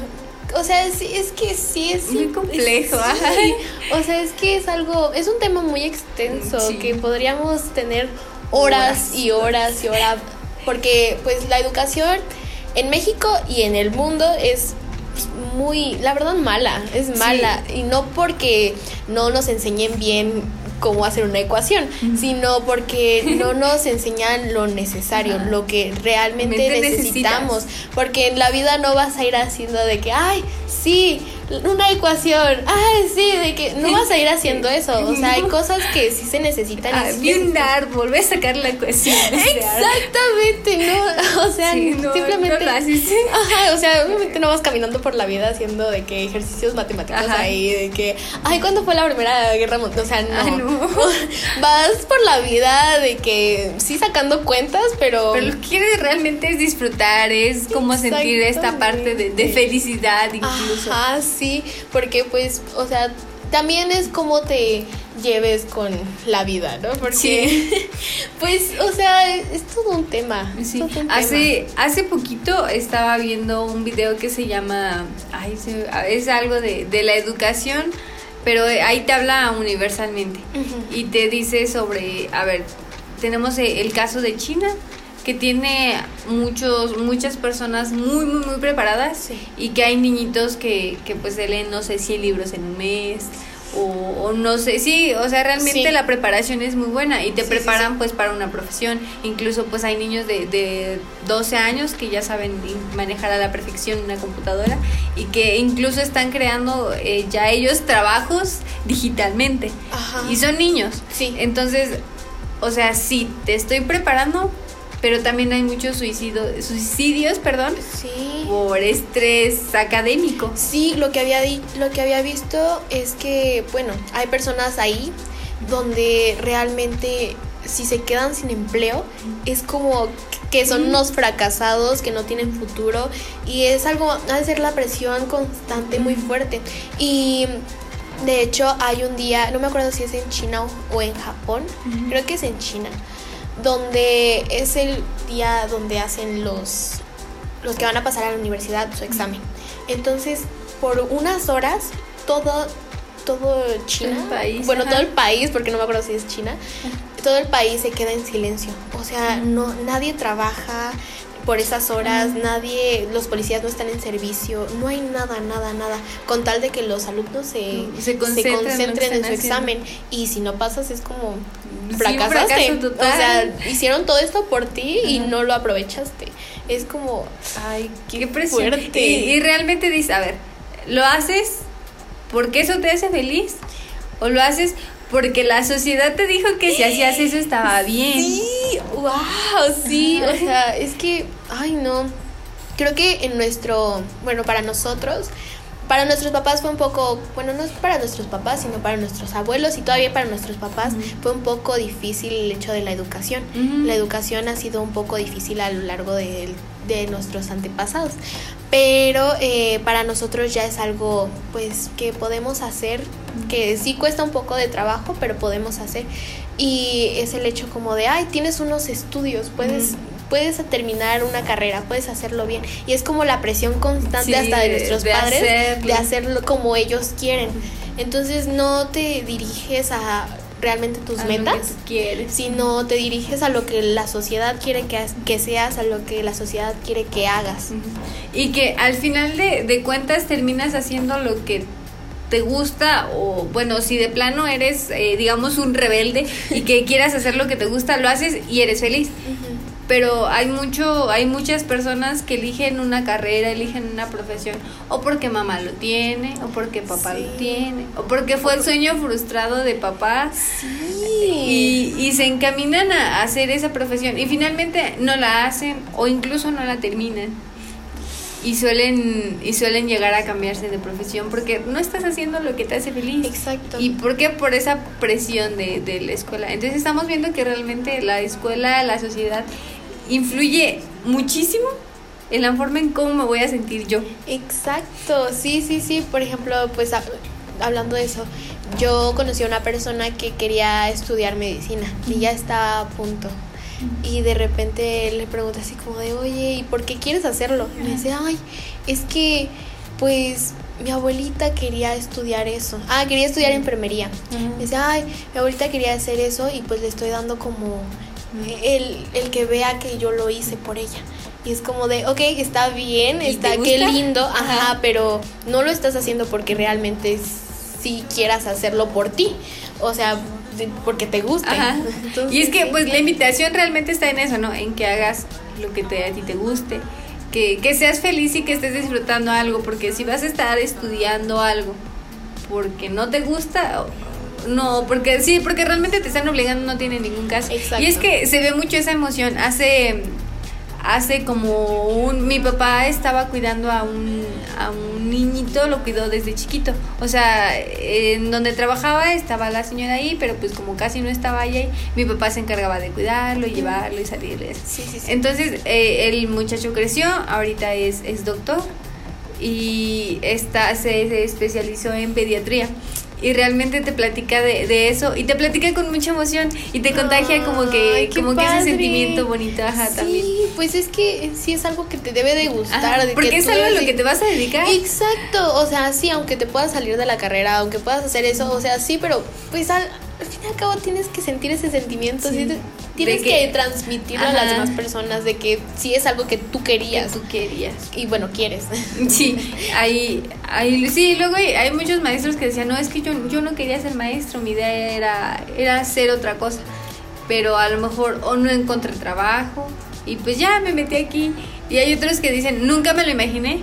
O sea, sí, es que sí es... Muy complejo, sí. O sea, es que es algo... Es un tema muy extenso Sí. que podríamos tener horas, Horas. y horas y horas. Porque pues la educación en México y en el mundo es muy, la verdad, mala, es mala. Y no porque no nos enseñen bien cómo hacer una ecuación, sino porque [LAUGHS] no nos enseñan lo necesario, lo que realmente necesitamos. Porque en la vida no vas a ir haciendo de que, ay, sí, una ecuación, ay, sí, de que no vas a ir haciendo eso. O sea, hay [LAUGHS] cosas que sí se necesitan. Ah, vi un árbol, voy a sacar la ecuación. árbol. Exactamente, no, [LAUGHS] o sea, Sí, no, simplemente no lo haces. [LAUGHS] Ajá, o sea, obviamente no vas caminando por la vida haciendo de que ejercicios matemáticos Ajá. ahí, de que, ay, ¿cuándo fue la primera guerra mundial? O sea, no. Ah, no. Vas por la vida de que sí sacando cuentas, pero, Pero lo que quieres realmente es disfrutar, es como sentir esta parte de, de felicidad incluso. Ajá, sí, porque pues, o sea, también es como te lleves con la vida, ¿no? Porque, Sí. [LAUGHS] pues, o sea, es, todo un tema. Sí, todo un tema. hace, hace poquito estaba viendo un video que se llama, ay, se- es algo de, de la educación, pero ahí te habla universalmente y te dice sobre, a ver, tenemos el caso de China que tiene muchos muchas personas muy muy muy preparadas Sí. y que hay niñitos que, que pues se leen no sé 100 libros en un mes o, o no sé, sí, o sea, realmente Sí. la preparación es muy buena y te Sí, preparan pues para una profesión. Incluso pues hay niños de, de 12 años que ya saben manejar a la perfección una computadora y que incluso están creando eh, ya ellos trabajos digitalmente. Ajá. Y son niños. Sí. Entonces, o sea, sí, te estoy preparando, pero también hay muchos suicidio, suicidios, perdón, Sí. por estrés académico. Sí, lo que había di- lo que había visto es que, bueno, hay personas ahí donde realmente si se quedan sin empleo es como que son unos fracasados que no tienen futuro y es algo ha de ser la presión constante muy fuerte y de hecho hay un día no me acuerdo si es en China o- o en Japón creo que es en China donde es el día donde hacen los los que van a pasar a la universidad su examen. Entonces, por unas horas, todo, todo China, El país, bueno, ajá. todo el país, porque no me acuerdo si es China, todo el país se queda en silencio. O sea, no, nadie trabaja por esas horas, nadie, los policías no están en servicio, no hay nada, nada, nada, con tal de que los alumnos se, Se se concentren en su examen. Y si no pasas es como fracasaste. O sea, hicieron todo esto por ti y no lo aprovechaste. Es como, Ay, qué, presión. fuerte. Y, y realmente dices, a ver, ¿lo haces porque eso te hace feliz? ¿O lo haces porque la sociedad te dijo que si hacías eso estaba bien? Sí, wow, sí, o sea, es que, ay no, creo que en nuestro, bueno, para nosotros, para nuestros papás fue un poco, bueno, no es para nuestros papás, sino para nuestros abuelos y todavía para nuestros papás fue un poco difícil el hecho de la educación. La educación ha sido un poco difícil a lo largo de, de nuestros antepasados, pero eh, para nosotros ya es algo, pues, que podemos hacer, que sí cuesta un poco de trabajo, pero podemos hacer. Y es el hecho como de, ay, tienes unos estudios, puedes... Puedes terminar una carrera, puedes hacerlo bien. Y es como la presión constante Sí, hasta de de- nuestros de padres hacerlo. de hacerlo como ellos quieren. Entonces no te diriges a realmente tus A lo que metas, tú quieres. sino te diriges a lo que la sociedad quiere que, que seas, a lo que la sociedad quiere que hagas. Y que al final de, de cuentas terminas haciendo lo que te gusta o bueno, si de plano eres eh, digamos un rebelde y que quieras hacer lo que te gusta, lo haces y eres feliz. Pero hay mucho, hay muchas personas que eligen una carrera, eligen una profesión, o porque mamá lo tiene, o porque papá Sí. lo tiene, o porque fue el sueño frustrado de papá Sí. y, y se encaminan a hacer esa profesión y finalmente no la hacen o incluso no la terminan y suelen y suelen llegar a cambiarse de profesión porque no estás haciendo lo que te hace feliz Exacto. y por qué por esa presión de, de la escuela entonces estamos viendo que realmente la escuela la sociedad influye muchísimo en la forma en cómo me voy a sentir yo Exacto, sí, sí, sí. Por ejemplo, pues hab- hablando de eso, yo conocí a una persona que quería estudiar medicina y ya estaba a punto. Y de repente le pregunté así como de, oye, ¿y por qué quieres hacerlo? Y me dice, ay, es que, pues, mi abuelita quería estudiar eso. Ah, quería estudiar enfermería. Me dice, ay, mi abuelita quería hacer eso y pues le estoy dando como el, el que vea que yo lo hice por ella. Y es como de, ok, está bien, ¿Y está qué lindo, ajá, Ajá. pero no lo estás haciendo porque realmente sí quieras hacerlo por ti. O sea, porque te gusta. [LAUGHS] Y es que pues la invitación realmente está en eso, ¿no? En que hagas lo que te, a ti te guste, que, que seas feliz y que estés disfrutando algo, porque si vas a estar estudiando algo porque no te gusta, no, porque sí, porque realmente te están obligando no tiene ningún caso. Exacto. Y es que se ve mucho esa emoción. Hace hace como un mi papá estaba cuidando a un a un niñito, lo cuidó desde chiquito. O sea, en donde trabajaba estaba la señora ahí, pero pues como casi no estaba ella ahí, mi papá se encargaba de cuidarlo y llevarlo y salirle. Sí, sí, sí. Entonces, eh, el muchacho creció, ahorita es, es doctor y está, se, se especializó en pediatría. Y realmente te platica de, de eso y te platica con mucha emoción y te contagia como que, como que ese sentimiento bonito, ajá, sí, también. pues es que sí es algo que te debe de gustar. Ajá, de porque que es algo a lo que te vas a dedicar. Exacto, o sea, sí, aunque te puedas salir de la carrera, aunque puedas hacer eso, o sea, sí, pero pues al, al fin y al cabo tienes que sentir ese sentimiento, Sí. sí, te- tienes que, que- transmitirlo a las demás personas de que sí es algo que tú que querías tú querías. y bueno, quieres. [LAUGHS] Sí, hay, hay, sí, luego hay, hay muchos maestros que decían, no, es que yo, yo no quería ser maestro, mi idea era, era hacer otra cosa, pero a lo mejor o no encontré trabajo y pues ya me metí aquí. Y hay otros que dicen, nunca me lo imaginé,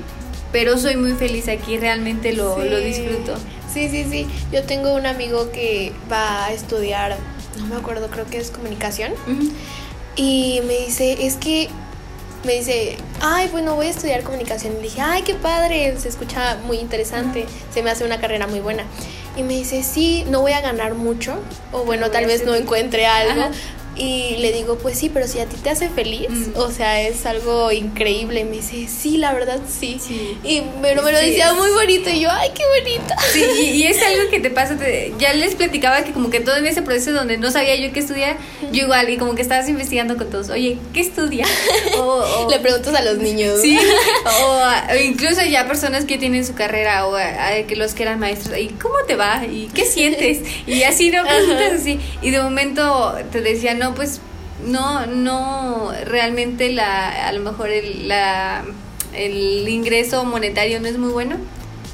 pero soy muy feliz aquí, realmente lo, Sí. lo disfruto. Sí, sí, sí. Yo tengo un amigo que va a estudiar, no me acuerdo, creo que es comunicación. Y me dice, es que, me dice, ay, bueno, voy a estudiar comunicación. Y le dije, ay, qué padre, se escucha muy interesante, se me hace una carrera muy buena. Y me dice, sí, no voy a ganar mucho, o bueno, tal vez no encuentre algo. Ajá. Y le digo, pues sí, pero si a ti te hace feliz, Mm. o sea, es algo increíble. Y me dice, sí, la verdad, sí. Sí. Y pero me lo Sí. decía muy bonito. Y yo, ay, qué bonito. Sí, y, y es algo que te [LAUGHS] pasa, te- ya les platicaba que como que todo en ese proceso donde no sabía yo qué estudiar, yo igual, y como que estabas investigando con todos, oye, ¿qué estudia? [LAUGHS] O, o- Le preguntas a los niños. Sí, [LAUGHS] o, o incluso ya personas que tienen su carrera o a- a que los que eran maestros, ¿y cómo te va? ¿Y qué sientes? Y así, ¿no? Preguntas así. Y de momento te decía, no, pues no, no, realmente la, a lo mejor el, la, el ingreso monetario no es muy bueno.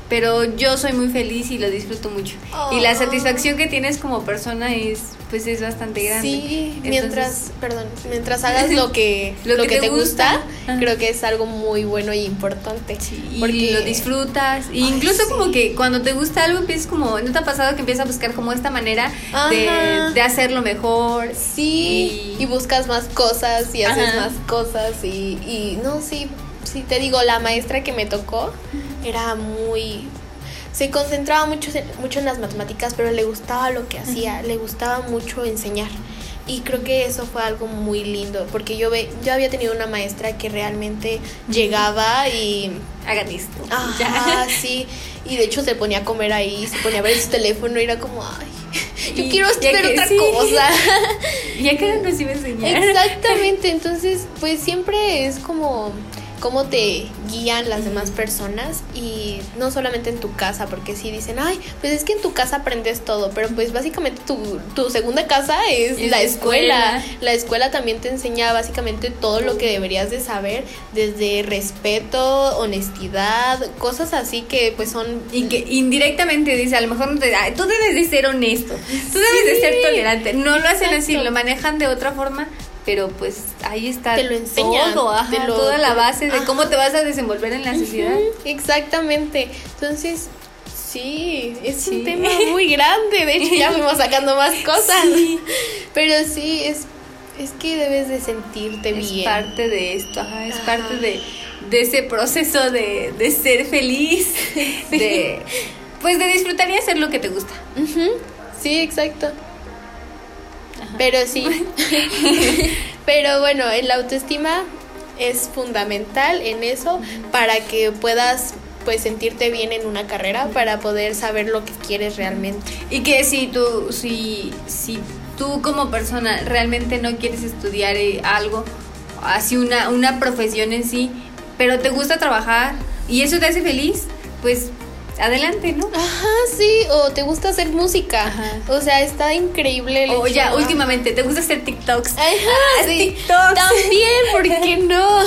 Pero yo soy muy feliz y lo disfruto mucho. Y la Oh. satisfacción que tienes como persona es, pues es bastante grande. Sí, Entonces, mientras, perdón, mientras hagas [LAUGHS] lo que, lo que, te, gusta, creo que es algo muy bueno y importante. y porque lo disfrutas. Y Ay, incluso sí. como que cuando te gusta algo empiezas como, ¿no te ha pasado que empiezas a buscar como esta manera de, de hacerlo mejor? Sí, Y- y buscas más cosas y haces Ajá. más cosas y, y no, sí, sí, te digo, la maestra que me tocó era muy... Se concentraba mucho, en- mucho en las matemáticas, pero le gustaba lo que hacía, le gustaba mucho enseñar. Y creo que eso fue algo muy lindo, porque yo, ve, yo había tenido una maestra que realmente llegaba y Hagan esto. Ajá, Ya. sí. Y de hecho se ponía a comer ahí, se ponía a ver su teléfono y era como, ay, [LAUGHS] yo Y quiero estudiar otra sí. cosa. [LAUGHS] Ya que nos iba a enseñar. Exactamente, entonces pues siempre es como cómo te guían las demás personas y no solamente en tu casa, porque si dicen, ay, pues es que en tu casa aprendes todo, pero pues básicamente tu, tu segunda casa es, Es la la escuela. escuela. La escuela también te enseña básicamente todo lo que deberías de saber, desde respeto, honestidad, cosas así que pues son... Y que indirectamente dice, a lo mejor no te "Ay, tú debes de ser honesto, tú debes de ser Sí. tolerante. No lo hacen así, lo manejan de otra forma, pero pues ahí está Te lo enseñan, todo, ajá, te lo- toda la base de ajá. cómo te vas a desenvolver en la sociedad. Exactamente. Entonces, sí, es Sí. un tema muy grande. De hecho, ya [LAUGHS] fuimos sacando más cosas. Sí. Pero sí, es, es que debes de sentirte Es bien. parte de esto, ajá, es Ajá. parte de, de ese proceso de, de ser feliz, [LAUGHS] de pues de disfrutar y hacer lo que te gusta. Sí, exacto. Pero sí. [LAUGHS] Pero bueno, en la autoestima es fundamental en eso para que puedas pues sentirte bien en una carrera para poder saber lo que quieres realmente. Y que si tú, si, si tú como persona realmente no quieres estudiar eh, algo, así una, una profesión en sí, pero te gusta trabajar y eso te hace feliz, pues adelante, ¿no? Ajá, sí, o te gusta hacer música. Ajá. O sea, está increíble. el O ya, últimamente, ¿te gusta hacer TikToks? Ajá, Ah, sí. TikToks. También, ¿por [LAUGHS] qué no?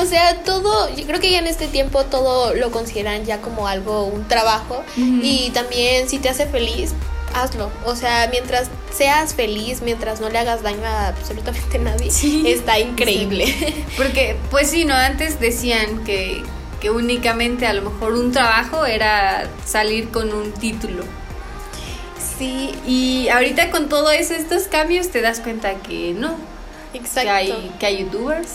O sea, todo, yo creo que ya en este tiempo todo lo consideran ya como algo, un trabajo. Y también si te hace feliz, hazlo. O sea, mientras seas feliz, mientras no le hagas daño a absolutamente nadie, Sí. está increíble. Porque, pues sí, ¿no? Antes decían que, que únicamente a lo mejor un trabajo era salir con un título. Sí, Y ahorita con todos estos cambios te das cuenta que no. exacto. Que hay, que hay youtubers,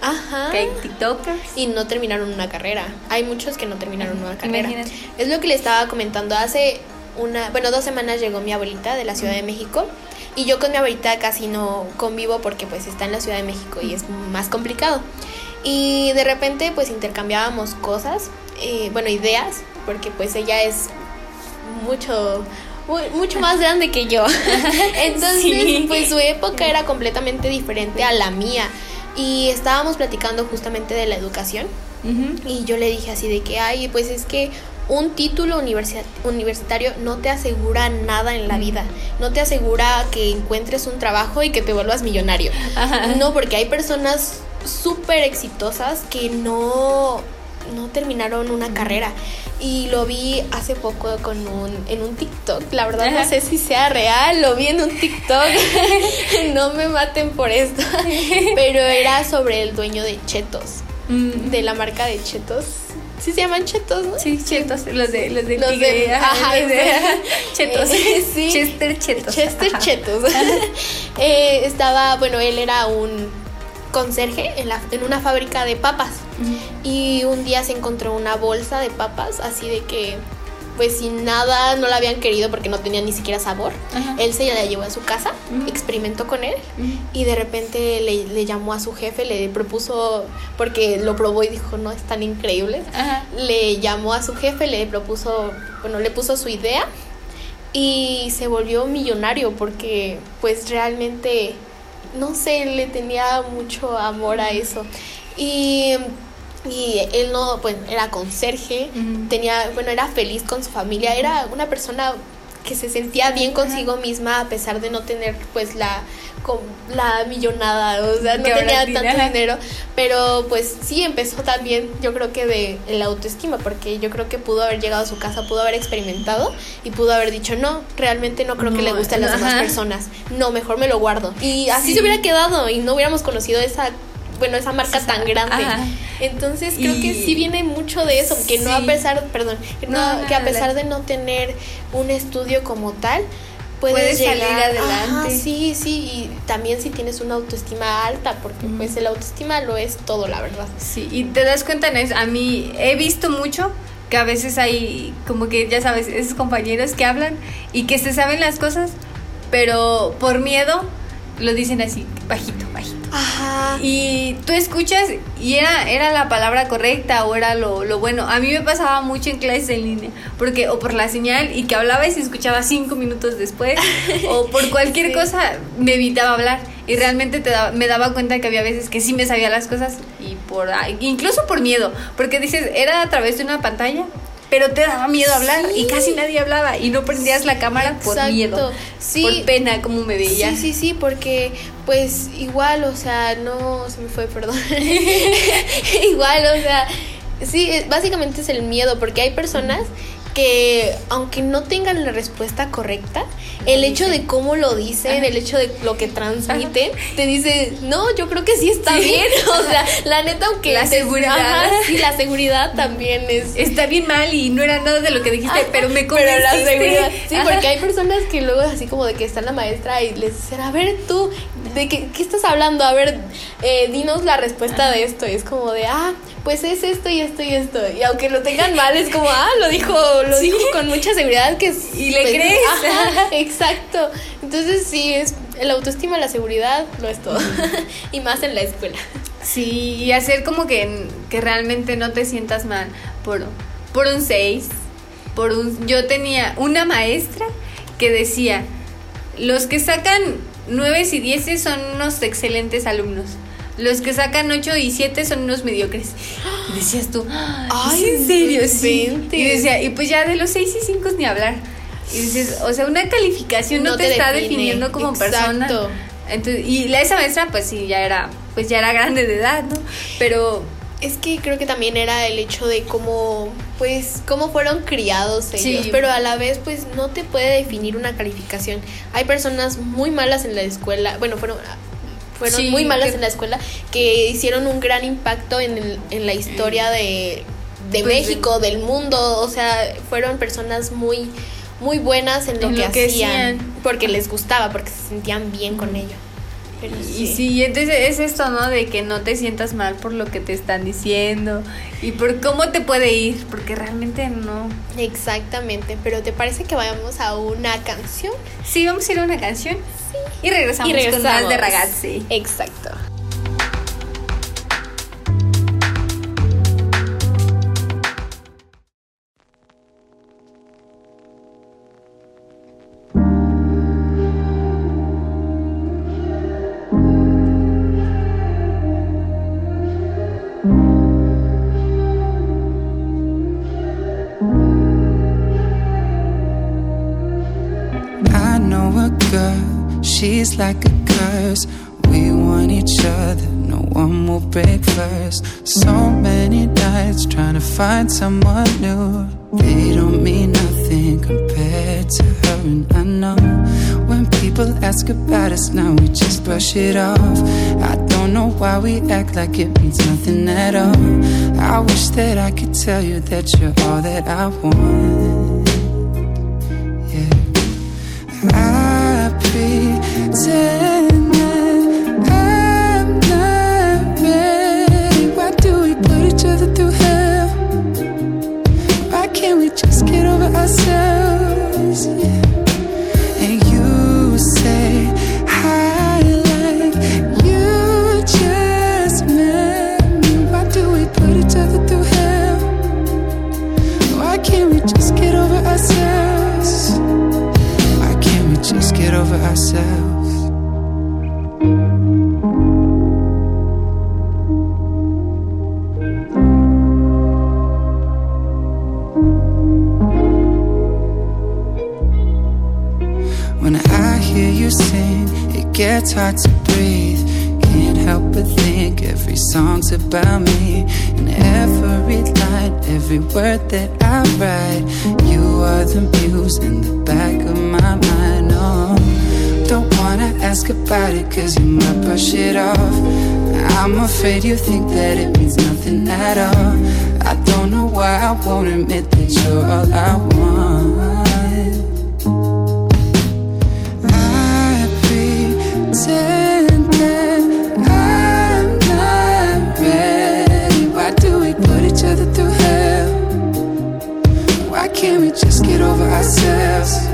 Ajá. que hay tiktokers. Y no terminaron una carrera. Hay muchos que no terminaron una carrera. Imagínate. Es lo que le estaba comentando. Hace una, bueno, dos semanas llegó mi abuelita de la Ciudad de México. Y yo con mi abuelita casi no convivo porque pues está en la Ciudad de México y es más complicado. Y de repente pues intercambiábamos cosas, eh, bueno, ideas, porque pues ella es mucho, mu- mucho más grande que yo. [LAUGHS] Entonces Sí. pues su época era completamente diferente a la mía. Y estábamos platicando justamente de la educación. Y yo le dije así de que, ay, pues es que un título universi- universitario no te asegura nada en la vida. No te asegura que encuentres un trabajo y que te vuelvas millonario. No, porque hay personas súper exitosas que no, no terminaron una carrera. Y lo vi hace poco con un, en un TikTok. La verdad no sé si sea real. Lo vi en un TikTok. [LAUGHS] no me maten por esto. Pero era sobre el dueño de Chetos Mm. de la marca de chetos. Sí se llaman chetos, ¿no? Sí, chetos, los de los de Los de- tigre, ajá, ajá, los de- exacto. [LAUGHS] chetos. [LAUGHS] Eh, sí. Chester chetos. Chester. Chetos. Eh, estaba, bueno, él era un conserje en, la, en una fábrica de papas. Y un día se encontró una bolsa de papas, así de que, pues sin nada, no la habían querido porque no tenía ni siquiera sabor. Ajá. Él se la llevó a su casa, experimentó con él y de repente le, le llamó a su jefe, le propuso, porque lo probó y dijo, no, están increíbles. Ajá. Le llamó a su jefe, le propuso, bueno, le puso su idea y se volvió millonario porque pues realmente, no sé, le tenía mucho amor a eso. Y, y él no, pues era conserje, tenía, bueno, era feliz con su familia, era una persona que se sentía bien consigo misma a pesar de no tener pues la con la millonada, o sea, no tenía tanto dinero, pero pues sí empezó también, yo creo que de la autoestima, porque yo creo que pudo haber llegado a su casa, pudo haber experimentado y pudo haber dicho, no, realmente no creo que le No, guste a las demás personas, no, mejor me lo guardo. Y así Sí. se hubiera quedado y no hubiéramos conocido esa, bueno, esa marca Sí, tan grande. ajá. Entonces creo que sí viene mucho de eso, que no a pesar, perdón, que no, No, que a pesar de no tener un estudio como tal, puedes, Puedes salir llegar adelante. Ajá, sí, sí, y también si tienes una autoestima alta, porque pues el autoestima lo es todo, la verdad. Sí, y te das cuenta en eso. A mí he visto mucho que a veces hay como que, ya sabes, esos compañeros que hablan y que se saben las cosas, pero por miedo lo dicen así, bajito, bajito. Ajá. Y tú escuchas y era, era la palabra correcta o era lo, lo bueno. A mí me pasaba mucho en clases en línea, porque o por la señal y que hablaba y se escuchaba cinco minutos después, [LAUGHS] o por cualquier Sí. cosa me evitaba hablar. Y realmente te daba- me daba cuenta que había veces que sí me sabía las cosas y por incluso por miedo, porque dices, era a través de una pantalla. Pero te daba miedo hablar y casi nadie hablaba y no prendías la cámara por miedo, Sí. por pena como me veías. Sí, sí, sí, porque pues igual, o sea, no se me fue, perdón. [LAUGHS] [LAUGHS] igual, o sea, sí, básicamente es el miedo, porque hay personas que aunque no tengan la respuesta correcta, el hecho de cómo lo dicen, Ajá. el hecho de lo que transmiten, te dice, no, yo creo que sí está Sí. bien. [LAUGHS] O sea, la neta, aunque La te- seguridad. Ajá, sí, la seguridad también es Está bien mal y no era nada de lo que dijiste, pero me pero la convenciste. seguridad. Sí, porque hay personas que luego así como de que está la maestra y les dicen, a ver tú, ¿de qué, qué estás hablando? A ver, eh, dinos la respuesta de esto. Y es como de, ah, pues es esto y esto y esto. Y aunque lo tengan [LAUGHS] mal, es como, ah, lo dijo, lo Sí. dijo con mucha seguridad que es- Y le pues, [LAUGHS] crees. ajá, [LAUGHS] exacto. Entonces sí, es el autoestima, la seguridad, lo es todo. y más en la escuela. Sí, y hacer como que, que realmente no te sientas mal por, por un 6. Por un, yo tenía una maestra que decía, los que sacan 9 y 10 son unos excelentes alumnos. Los que sacan 8 y 7 son unos mediocres. Y decías tú, Ay, ¿es en serio? Sí. Y decía, y pues ya de los 6 y 5 ni hablar. Y dices, o sea, una calificación no, No te, te está define. definiendo como Exacto. persona. Entonces, y la, esa maestra, pues sí, ya era pues ya era grande de edad, ¿no? Pero Es que creo que también era el hecho de cómo, pues, cómo fueron criados ellos, Sí. pero a la vez, pues, no te puede definir una calificación. Hay personas muy malas en la escuela, bueno, fueron, fueron Sí, muy malas que- en la escuela que hicieron un gran impacto en, el- en la historia de, de Pues, México, del mundo, o sea, fueron personas muy, muy buenas en lo, En que, lo que hacían, hacían. porque les gustaba, porque se sentían bien con ello. Pero Y sí, entonces es esto, ¿no? De que no te sientas mal por lo que te están diciendo y por cómo te puede ir, porque realmente no. Exactamente, pero ¿te parece que vayamos a una canción? Sí, vamos a ir a una canción y regresamos, y regresamos. con más de ragazzi. Exacto. Like a curse. We want each other, no one will break first. So many nights trying to find someone new. They don't mean nothing compared to her, and I know when people ask about us now, we just brush it off. I don't know why we act like it means nothing at all. I wish that I could tell you that you're all that I want. day it gets hard to breathe. Can't help but think every song's about me. And every line, every word that I write, you are the muse in the back of my mind. Oh, don't wanna ask about it, cause you might brush it off. I'm afraid you think that it means nothing at all. I don't know why I won't admit that you're all I want. Over ourselves?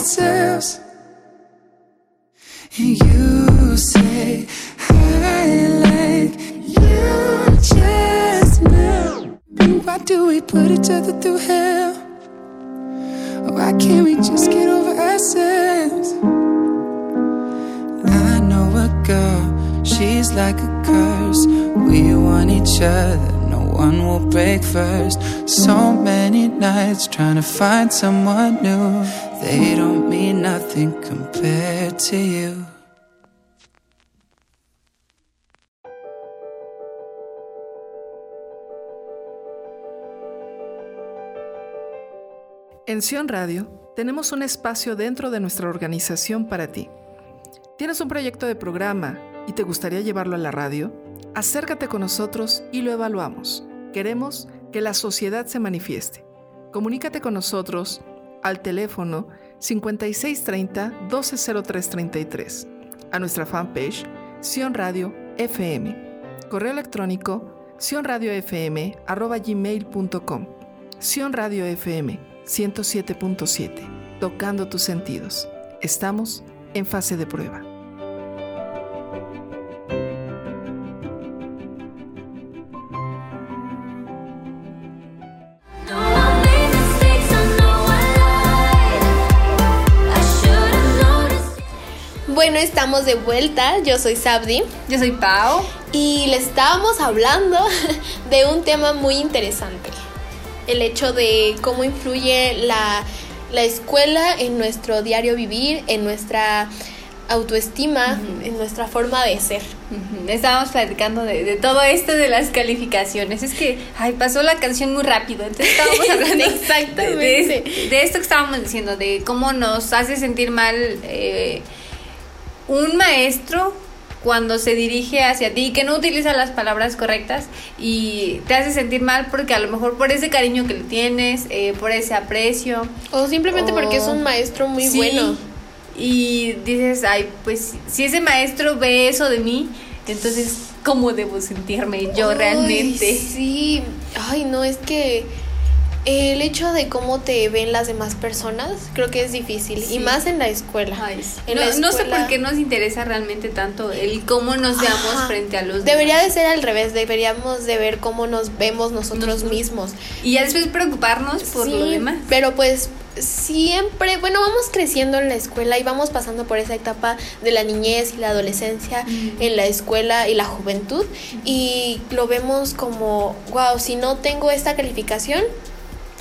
And you say I like you just now. Why do we put each other through hell? Why can't we just get over ourselves? I know a girl, she's like a curse. We want each other, no one will break first. So many nights trying to find someone new. They don't mean nothing compared to you. En Sion Radio tenemos un espacio dentro de nuestra organización para ti. ¿Tienes un proyecto de programa y te gustaría llevarlo a la radio? Acércate con nosotros y lo evaluamos. Queremos que la sociedad se manifieste. Comunícate con nosotros al teléfono 5630-120333, a nuestra fanpage Sion Radio FM, correo electrónico sionradiofm.gmail.com Sion Radio FM 107.7, tocando tus sentidos. Estamos en fase de prueba. Bueno, estamos de vuelta. Yo soy Sabdi. Yo soy Pau. Y le estábamos hablando [LAUGHS] de un tema muy interesante. El hecho de cómo influye la, la escuela en nuestro diario vivir, en nuestra autoestima, en nuestra forma de ser. Estábamos platicando de, de todo esto de las calificaciones. Es que, ay, pasó la canción muy rápido. Entonces estábamos [LAUGHS] hablando Exactamente. De, de- de esto que estábamos diciendo, de cómo nos hace sentir mal eh, un maestro cuando se dirige hacia ti, que no utiliza las palabras correctas y te hace sentir mal porque a lo mejor por ese cariño que le tienes, eh, por ese aprecio. O simplemente porque es un maestro muy Sí, bueno. Y dices, ay, pues si ese maestro ve eso de mí, entonces, ¿cómo debo sentirme yo realmente? Sí, ay, no, es que el hecho de cómo te ven las demás personas creo que es difícil. Sí. Y más en la escuela. Ay, sí. En no, la no sé por qué nos interesa realmente tanto el cómo nos veamos Ajá. frente a los Debería demás. de ser al revés, deberíamos de ver cómo nos vemos nosotros Nosotros. mismos. Y ya después preocuparnos por Sí, lo demás. Pero pues siempre, bueno, vamos creciendo en la escuela y vamos pasando por esa etapa de la niñez y la adolescencia en la escuela y la juventud y lo vemos como, wow, si no tengo esta calificación,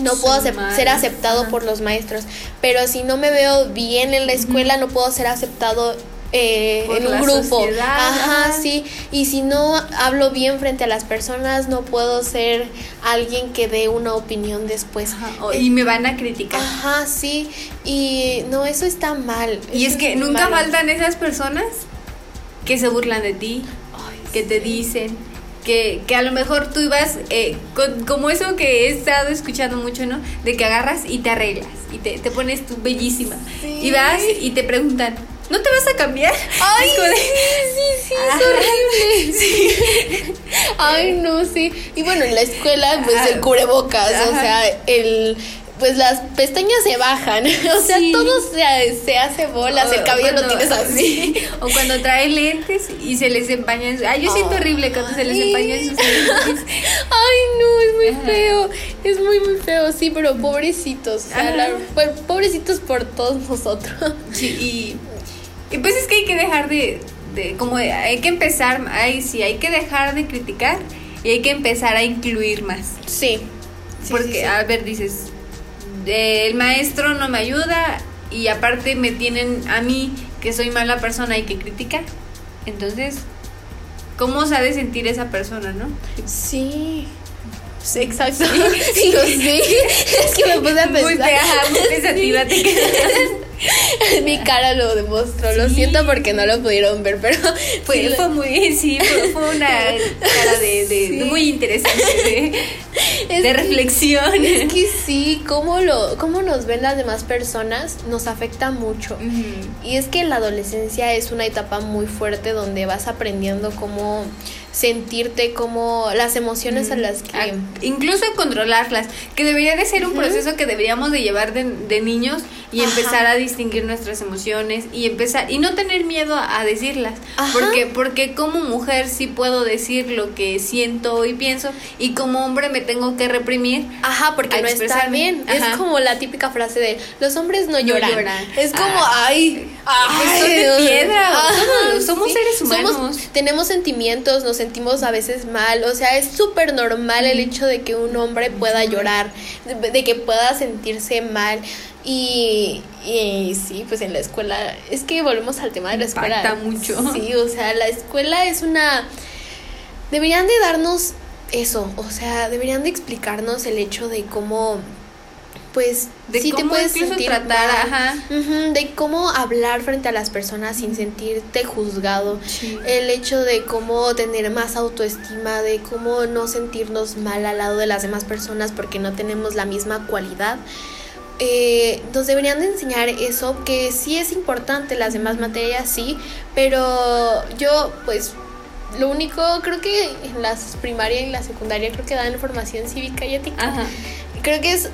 no puedo acep- ser aceptado Ajá. por los maestros, pero si no me veo bien en la escuela, no puedo ser aceptado eh, en un grupo. sociedad, Ajá, sí. Y si no hablo bien frente a las personas, no puedo ser alguien que dé una opinión después. Ajá, o- y me van a criticar. Ajá, sí. Y no, eso está mal. Y eso es que nunca faltan esas personas que se burlan de ti, que te dicen, que, que a lo mejor tú ibas, eh, con- como eso que he estado escuchando mucho, ¿no? De que agarras y te arreglas y te, te pones tú bellísima. Sí. Y vas y te preguntan, ¿no te vas a cambiar? Ay, de- sí, sí, Ajá. es horrible. [LAUGHS] Ay, no, sí. Y bueno, en la escuela, pues el cubrebocas, o Ajá. sea, el. Pues las pestañas se bajan, [LAUGHS] o sea, Sí. todo se, se hace bolas, el cabello lo cuando- tienes [LAUGHS] así. O cuando trae lentes y se les empañan. Ay, yo siento horrible cuando se les empañan sus [LAUGHS] lentes. Ay, no, es muy Ajá. feo. Es muy, muy feo, sí, pero pobrecitos. O sea, la- pobrecitos por todos nosotros. Sí, y, y pues es que hay que dejar de, de como de- hay que empezar, ay, sí, hay que dejar de criticar y hay que empezar a incluir más. Sí. Sí, Porque, sí, sí. a ver, dices, el maestro no me ayuda y aparte me tienen a mí que soy mala persona y que critica. Entonces, ¿cómo se ha de sentir esa persona, no? Sí. Sí, exacto. Sí, sí. [LAUGHS] Es que me puse a pensar. Muy fea, muy pensativa te quedas. Mi cara lo demostró. Lo siento porque no lo pudieron ver, pero [LAUGHS] Fue, fue muy, sí, fue, fue una cara de, muy interesante de, [LAUGHS] de que- reflexión. Es que sí, cómo, lo, cómo nos ven las demás personas nos afecta mucho. Y es que la adolescencia es una etapa muy fuerte donde vas aprendiendo cómo sentirte, cómo las emociones a las que... A- incluso controlarlas, que debería de ser un proceso que deberíamos de llevar de, de niños y Ajá. empezar a distinguir nuestras emociones y empezar y no tener miedo a, a decirlas, Ajá. porque porque como mujer sí puedo decir lo que siento y pienso y como hombre me tengo que reprimir. Ajá, porque no está bien. Ajá. Es como la típica frase de los hombres no lloran. lloran. Es como, Ah. Ay, son de piedra, Ajá, somos- somos seres humanos. Somos- tenemos sentimientos, nos sentimos a veces mal. O sea, es súper normal el hecho de que un hombre pueda llorar, de, de que pueda sentirse mal. Y, y sí, pues en la escuela, es que volvemos al tema de la escuela. Impacta mucho. Sí, o sea, la escuela es una... Deberían de darnos eso, o sea, deberían de explicarnos el hecho de cómo pues De sí te puedes sentir tratar, mal. ajá. De cómo hablar frente a las personas sin sentirte juzgado. Sí. El hecho de cómo tener más autoestima, de cómo no sentirnos mal al lado de las demás personas porque no tenemos la misma cualidad. Eh, nos deberían de enseñar eso, que sí es importante, las demás materias sí, pero yo pues lo único creo que en las primaria y la secundaria creo que dan formación cívica y ética. Ajá. Creo que es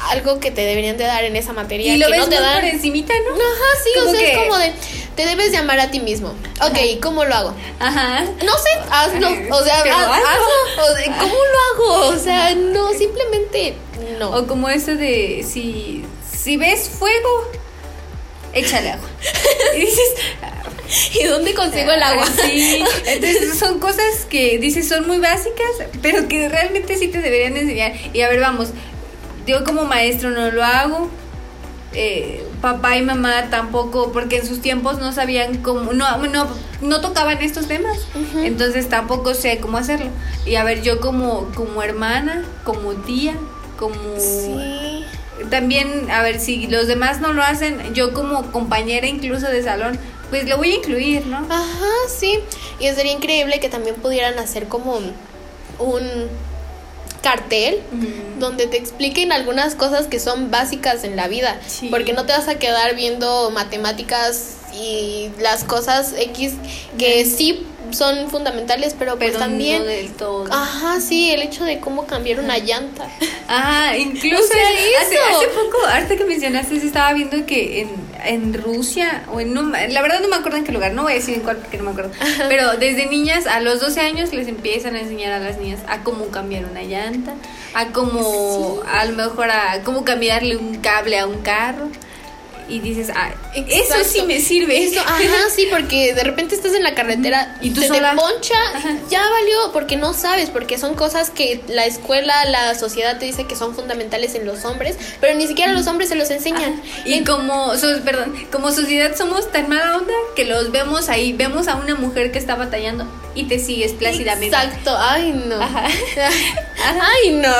algo que te deberían de dar en esa materia. Y lo que ves no te muy dan. por encimita, ¿no? Ajá, sí, o sea, que- es como de, te debes de amar a ti mismo. Ok, ¿cómo lo hago? Ajá. No sé, hazlo. O sea, Pero haz- hazlo. hazlo. O sea, ¿cómo lo hago? O sea, no, simplemente no. O como eso de si, si ves fuego, échale agua. [LAUGHS] Y dices, ¿Y dónde consigo el agua? Sí, entonces son cosas que dices son muy básicas, pero que realmente sí te deberían enseñar. Y a ver, vamos, yo como maestro no lo hago. eh, papá y mamá tampoco, porque en sus tiempos no sabían cómo, no, no, no tocaban estos temas, entonces tampoco sé cómo hacerlo. Y a ver, yo como, como hermana, como tía, como Sí. también, a ver, si los demás no lo hacen, yo como compañera incluso de salón, pues lo voy a incluir, ¿no? Ajá, sí. Y sería increíble que también pudieran hacer como un cartel donde te expliquen algunas cosas que son básicas en la vida. Sí. Porque no te vas a quedar viendo matemáticas y las cosas X que sí son fundamentales, pero, pues pero también... no del todo. Ajá, sí, el hecho de cómo cambiar una llanta. Ajá, [LAUGHS] incluso O sea, hace, poco, ahorita que mencionaste, sí estaba viendo que en, en Rusia, o en, no, la verdad no me acuerdo en qué lugar, no voy a decir en cuál porque no me acuerdo, pero desde niñas, a los 12 años les empiezan a enseñar a las niñas a cómo cambiar una llanta, a cómo, a lo mejor a cómo cambiarle un cable a un carro. Y dices, ah, eso sí me sirve. Eso, [LAUGHS] ajá, sí, porque de repente estás en la carretera Y tú se sola. te poncha, ya valió, porque no sabes, porque son cosas que la escuela, la sociedad te dice que son fundamentales en los hombres, pero ni siquiera los hombres se los enseñan. Y como, so- perdón, como sociedad somos tan mala onda que los vemos ahí, vemos a una mujer que está batallando y te sigues plácidamente. Exacto, ay no. Ajá. [LAUGHS] Ay no.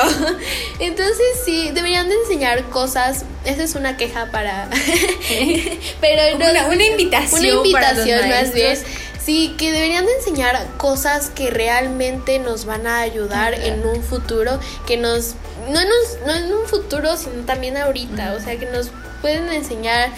Entonces sí, deberían de enseñar cosas. Esa es una queja para. [LAUGHS] Pero una- una invitación Una para invitación más bien. Sí, que deberían de enseñar cosas que realmente nos van a ayudar en un futuro, que nos no en un, no en un futuro, sino también ahorita, o sea, que nos pueden enseñar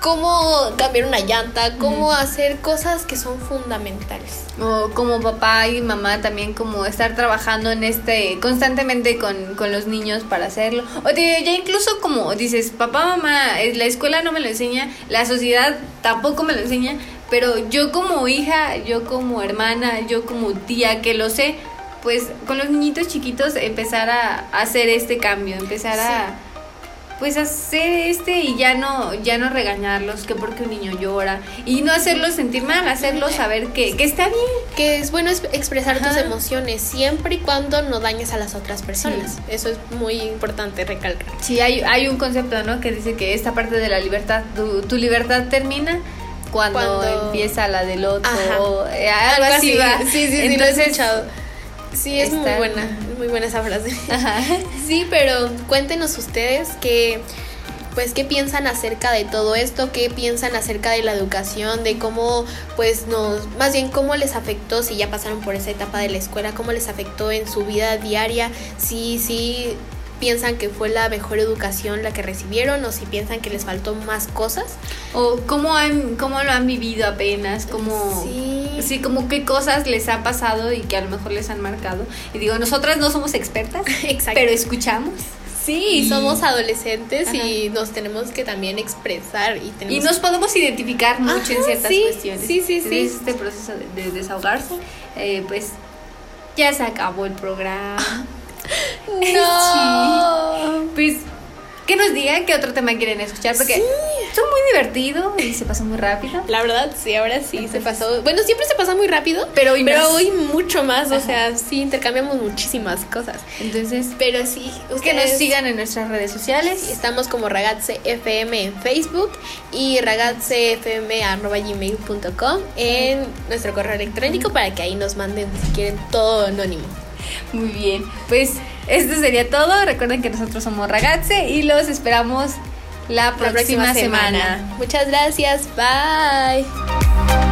cómo cambiar una llanta, cómo hacer cosas que son fundamentales. O como papá y mamá también como estar trabajando en este constantemente con, con los niños para hacerlo. O te- ya incluso como dices, papá, mamá, eh, la escuela no me lo enseña, la sociedad tampoco me lo enseña, pero yo como hija, yo como hermana, yo como tía que lo sé, pues con los niñitos chiquitos empezar a, a hacer este cambio, empezar a pues hacer este y ya no ya no regañarlos que porque un niño llora y no hacerlos sentir mal, hacerlos saber que, que está bien. Que es bueno es- expresar tus emociones siempre y cuando no dañes a las otras personas. Eso es muy importante recalcar. Sí, hay, hay un concepto, ¿no? Que dice que esta parte de la libertad, tu, tu libertad termina cuando, Cuando- empieza la del otro. Ajá. eh, algo así va. Sí, sí, sí, lo he Entonces, escuchado. Sí, es muy buena, muy buena esa frase. Ajá. [LAUGHS] Sí, pero cuéntenos ustedes que pues qué piensan acerca de todo esto, qué piensan acerca de la educación, de cómo pues nos, más bien cómo les afectó si ya pasaron por esa etapa de la escuela, cómo les afectó en su vida diaria, si sí piensan que fue la mejor educación la que recibieron o si piensan que les faltó más cosas. O cómo, han, cómo lo han vivido apenas, cómo... Sí. Sí, como qué cosas les ha pasado y que a lo mejor les han marcado. Y digo, nosotras no somos expertas, [LAUGHS] Exacto. pero escuchamos. Sí, Y- somos adolescentes Ajá. y nos tenemos que también expresar y tenemos Y nos podemos identificar mucho en ciertas sí, cuestiones. sí, sí, sí. Entonces, este proceso de, de desahogarse, eh, pues ya se acabó el programa. [LAUGHS] No. [LAUGHS] Sí. Pues que nos digan qué otro tema quieren escuchar, porque son muy divertido y se pasa muy rápido. La verdad, sí, ahora sí se pasó. Bueno, siempre se pasa muy rápido, Pero hoy más. hoy mucho más. O sea, sí, intercambiamos muchísimas cosas. Entonces, Pero sí, que nos sigan en nuestras redes sociales. Estamos como Ragazze FM en Facebook y ragazzefm.gmail.com en nuestro correo electrónico para que ahí nos manden si quieren todo anónimo. Muy bien, pues esto sería todo. Recuerden que nosotros somos Ragazze y los esperamos la próxima, semana. Muchas gracias, bye.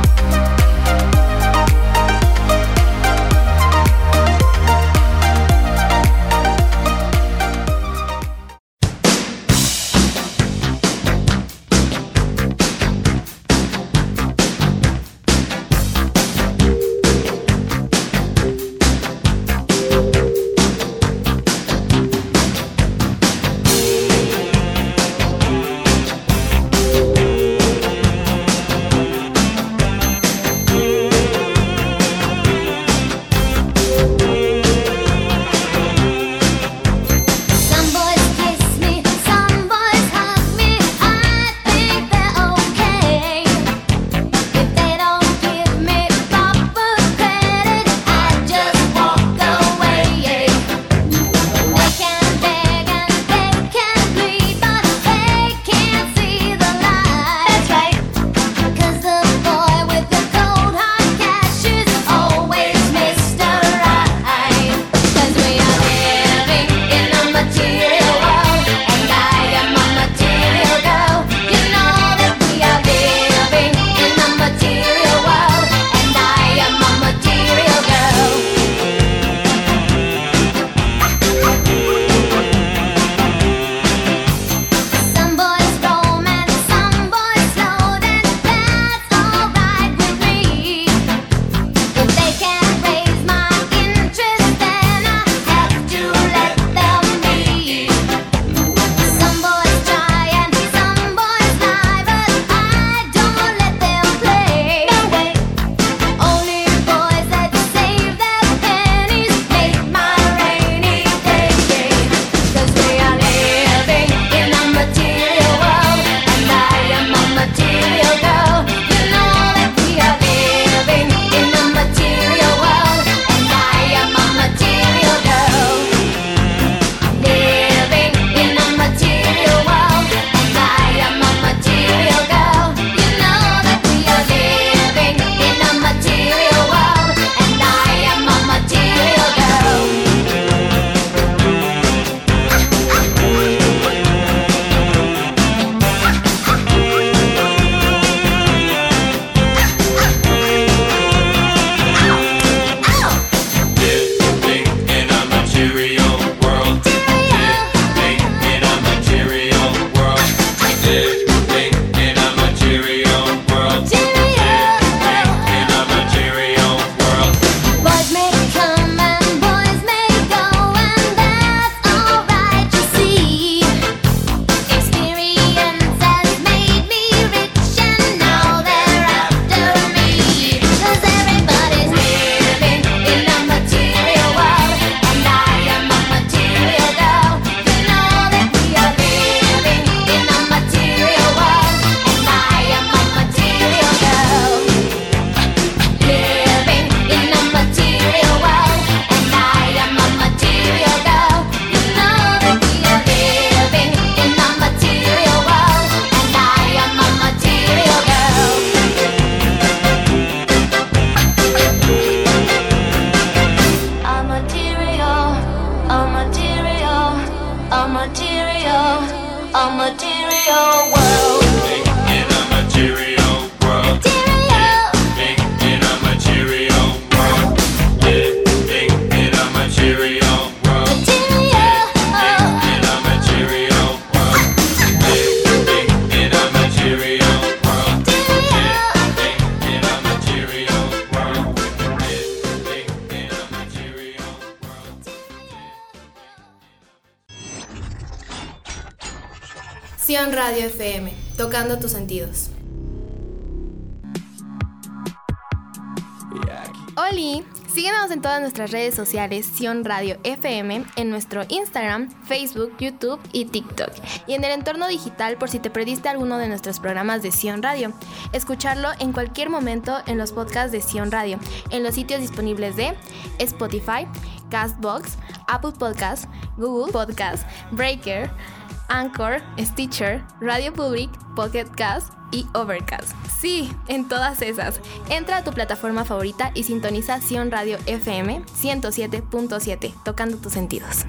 tus sentidos. Oli, síguenos en todas nuestras redes sociales Sion Radio FM, en nuestro Instagram, Facebook, YouTube y TikTok. Y en el entorno digital por si te perdiste alguno de nuestros programas de Sion Radio. Escucharlo en cualquier momento en los podcasts de Sion Radio, en los sitios disponibles de Spotify, Castbox, Apple Podcasts, Google Podcasts, Breaker, Anchor, Stitcher, Radio Public, Pocket Cast y Overcast. Sí, en todas esas. Entra a tu plataforma favorita y sintoniza Sion Radio FM 107.7, tocando tus sentidos.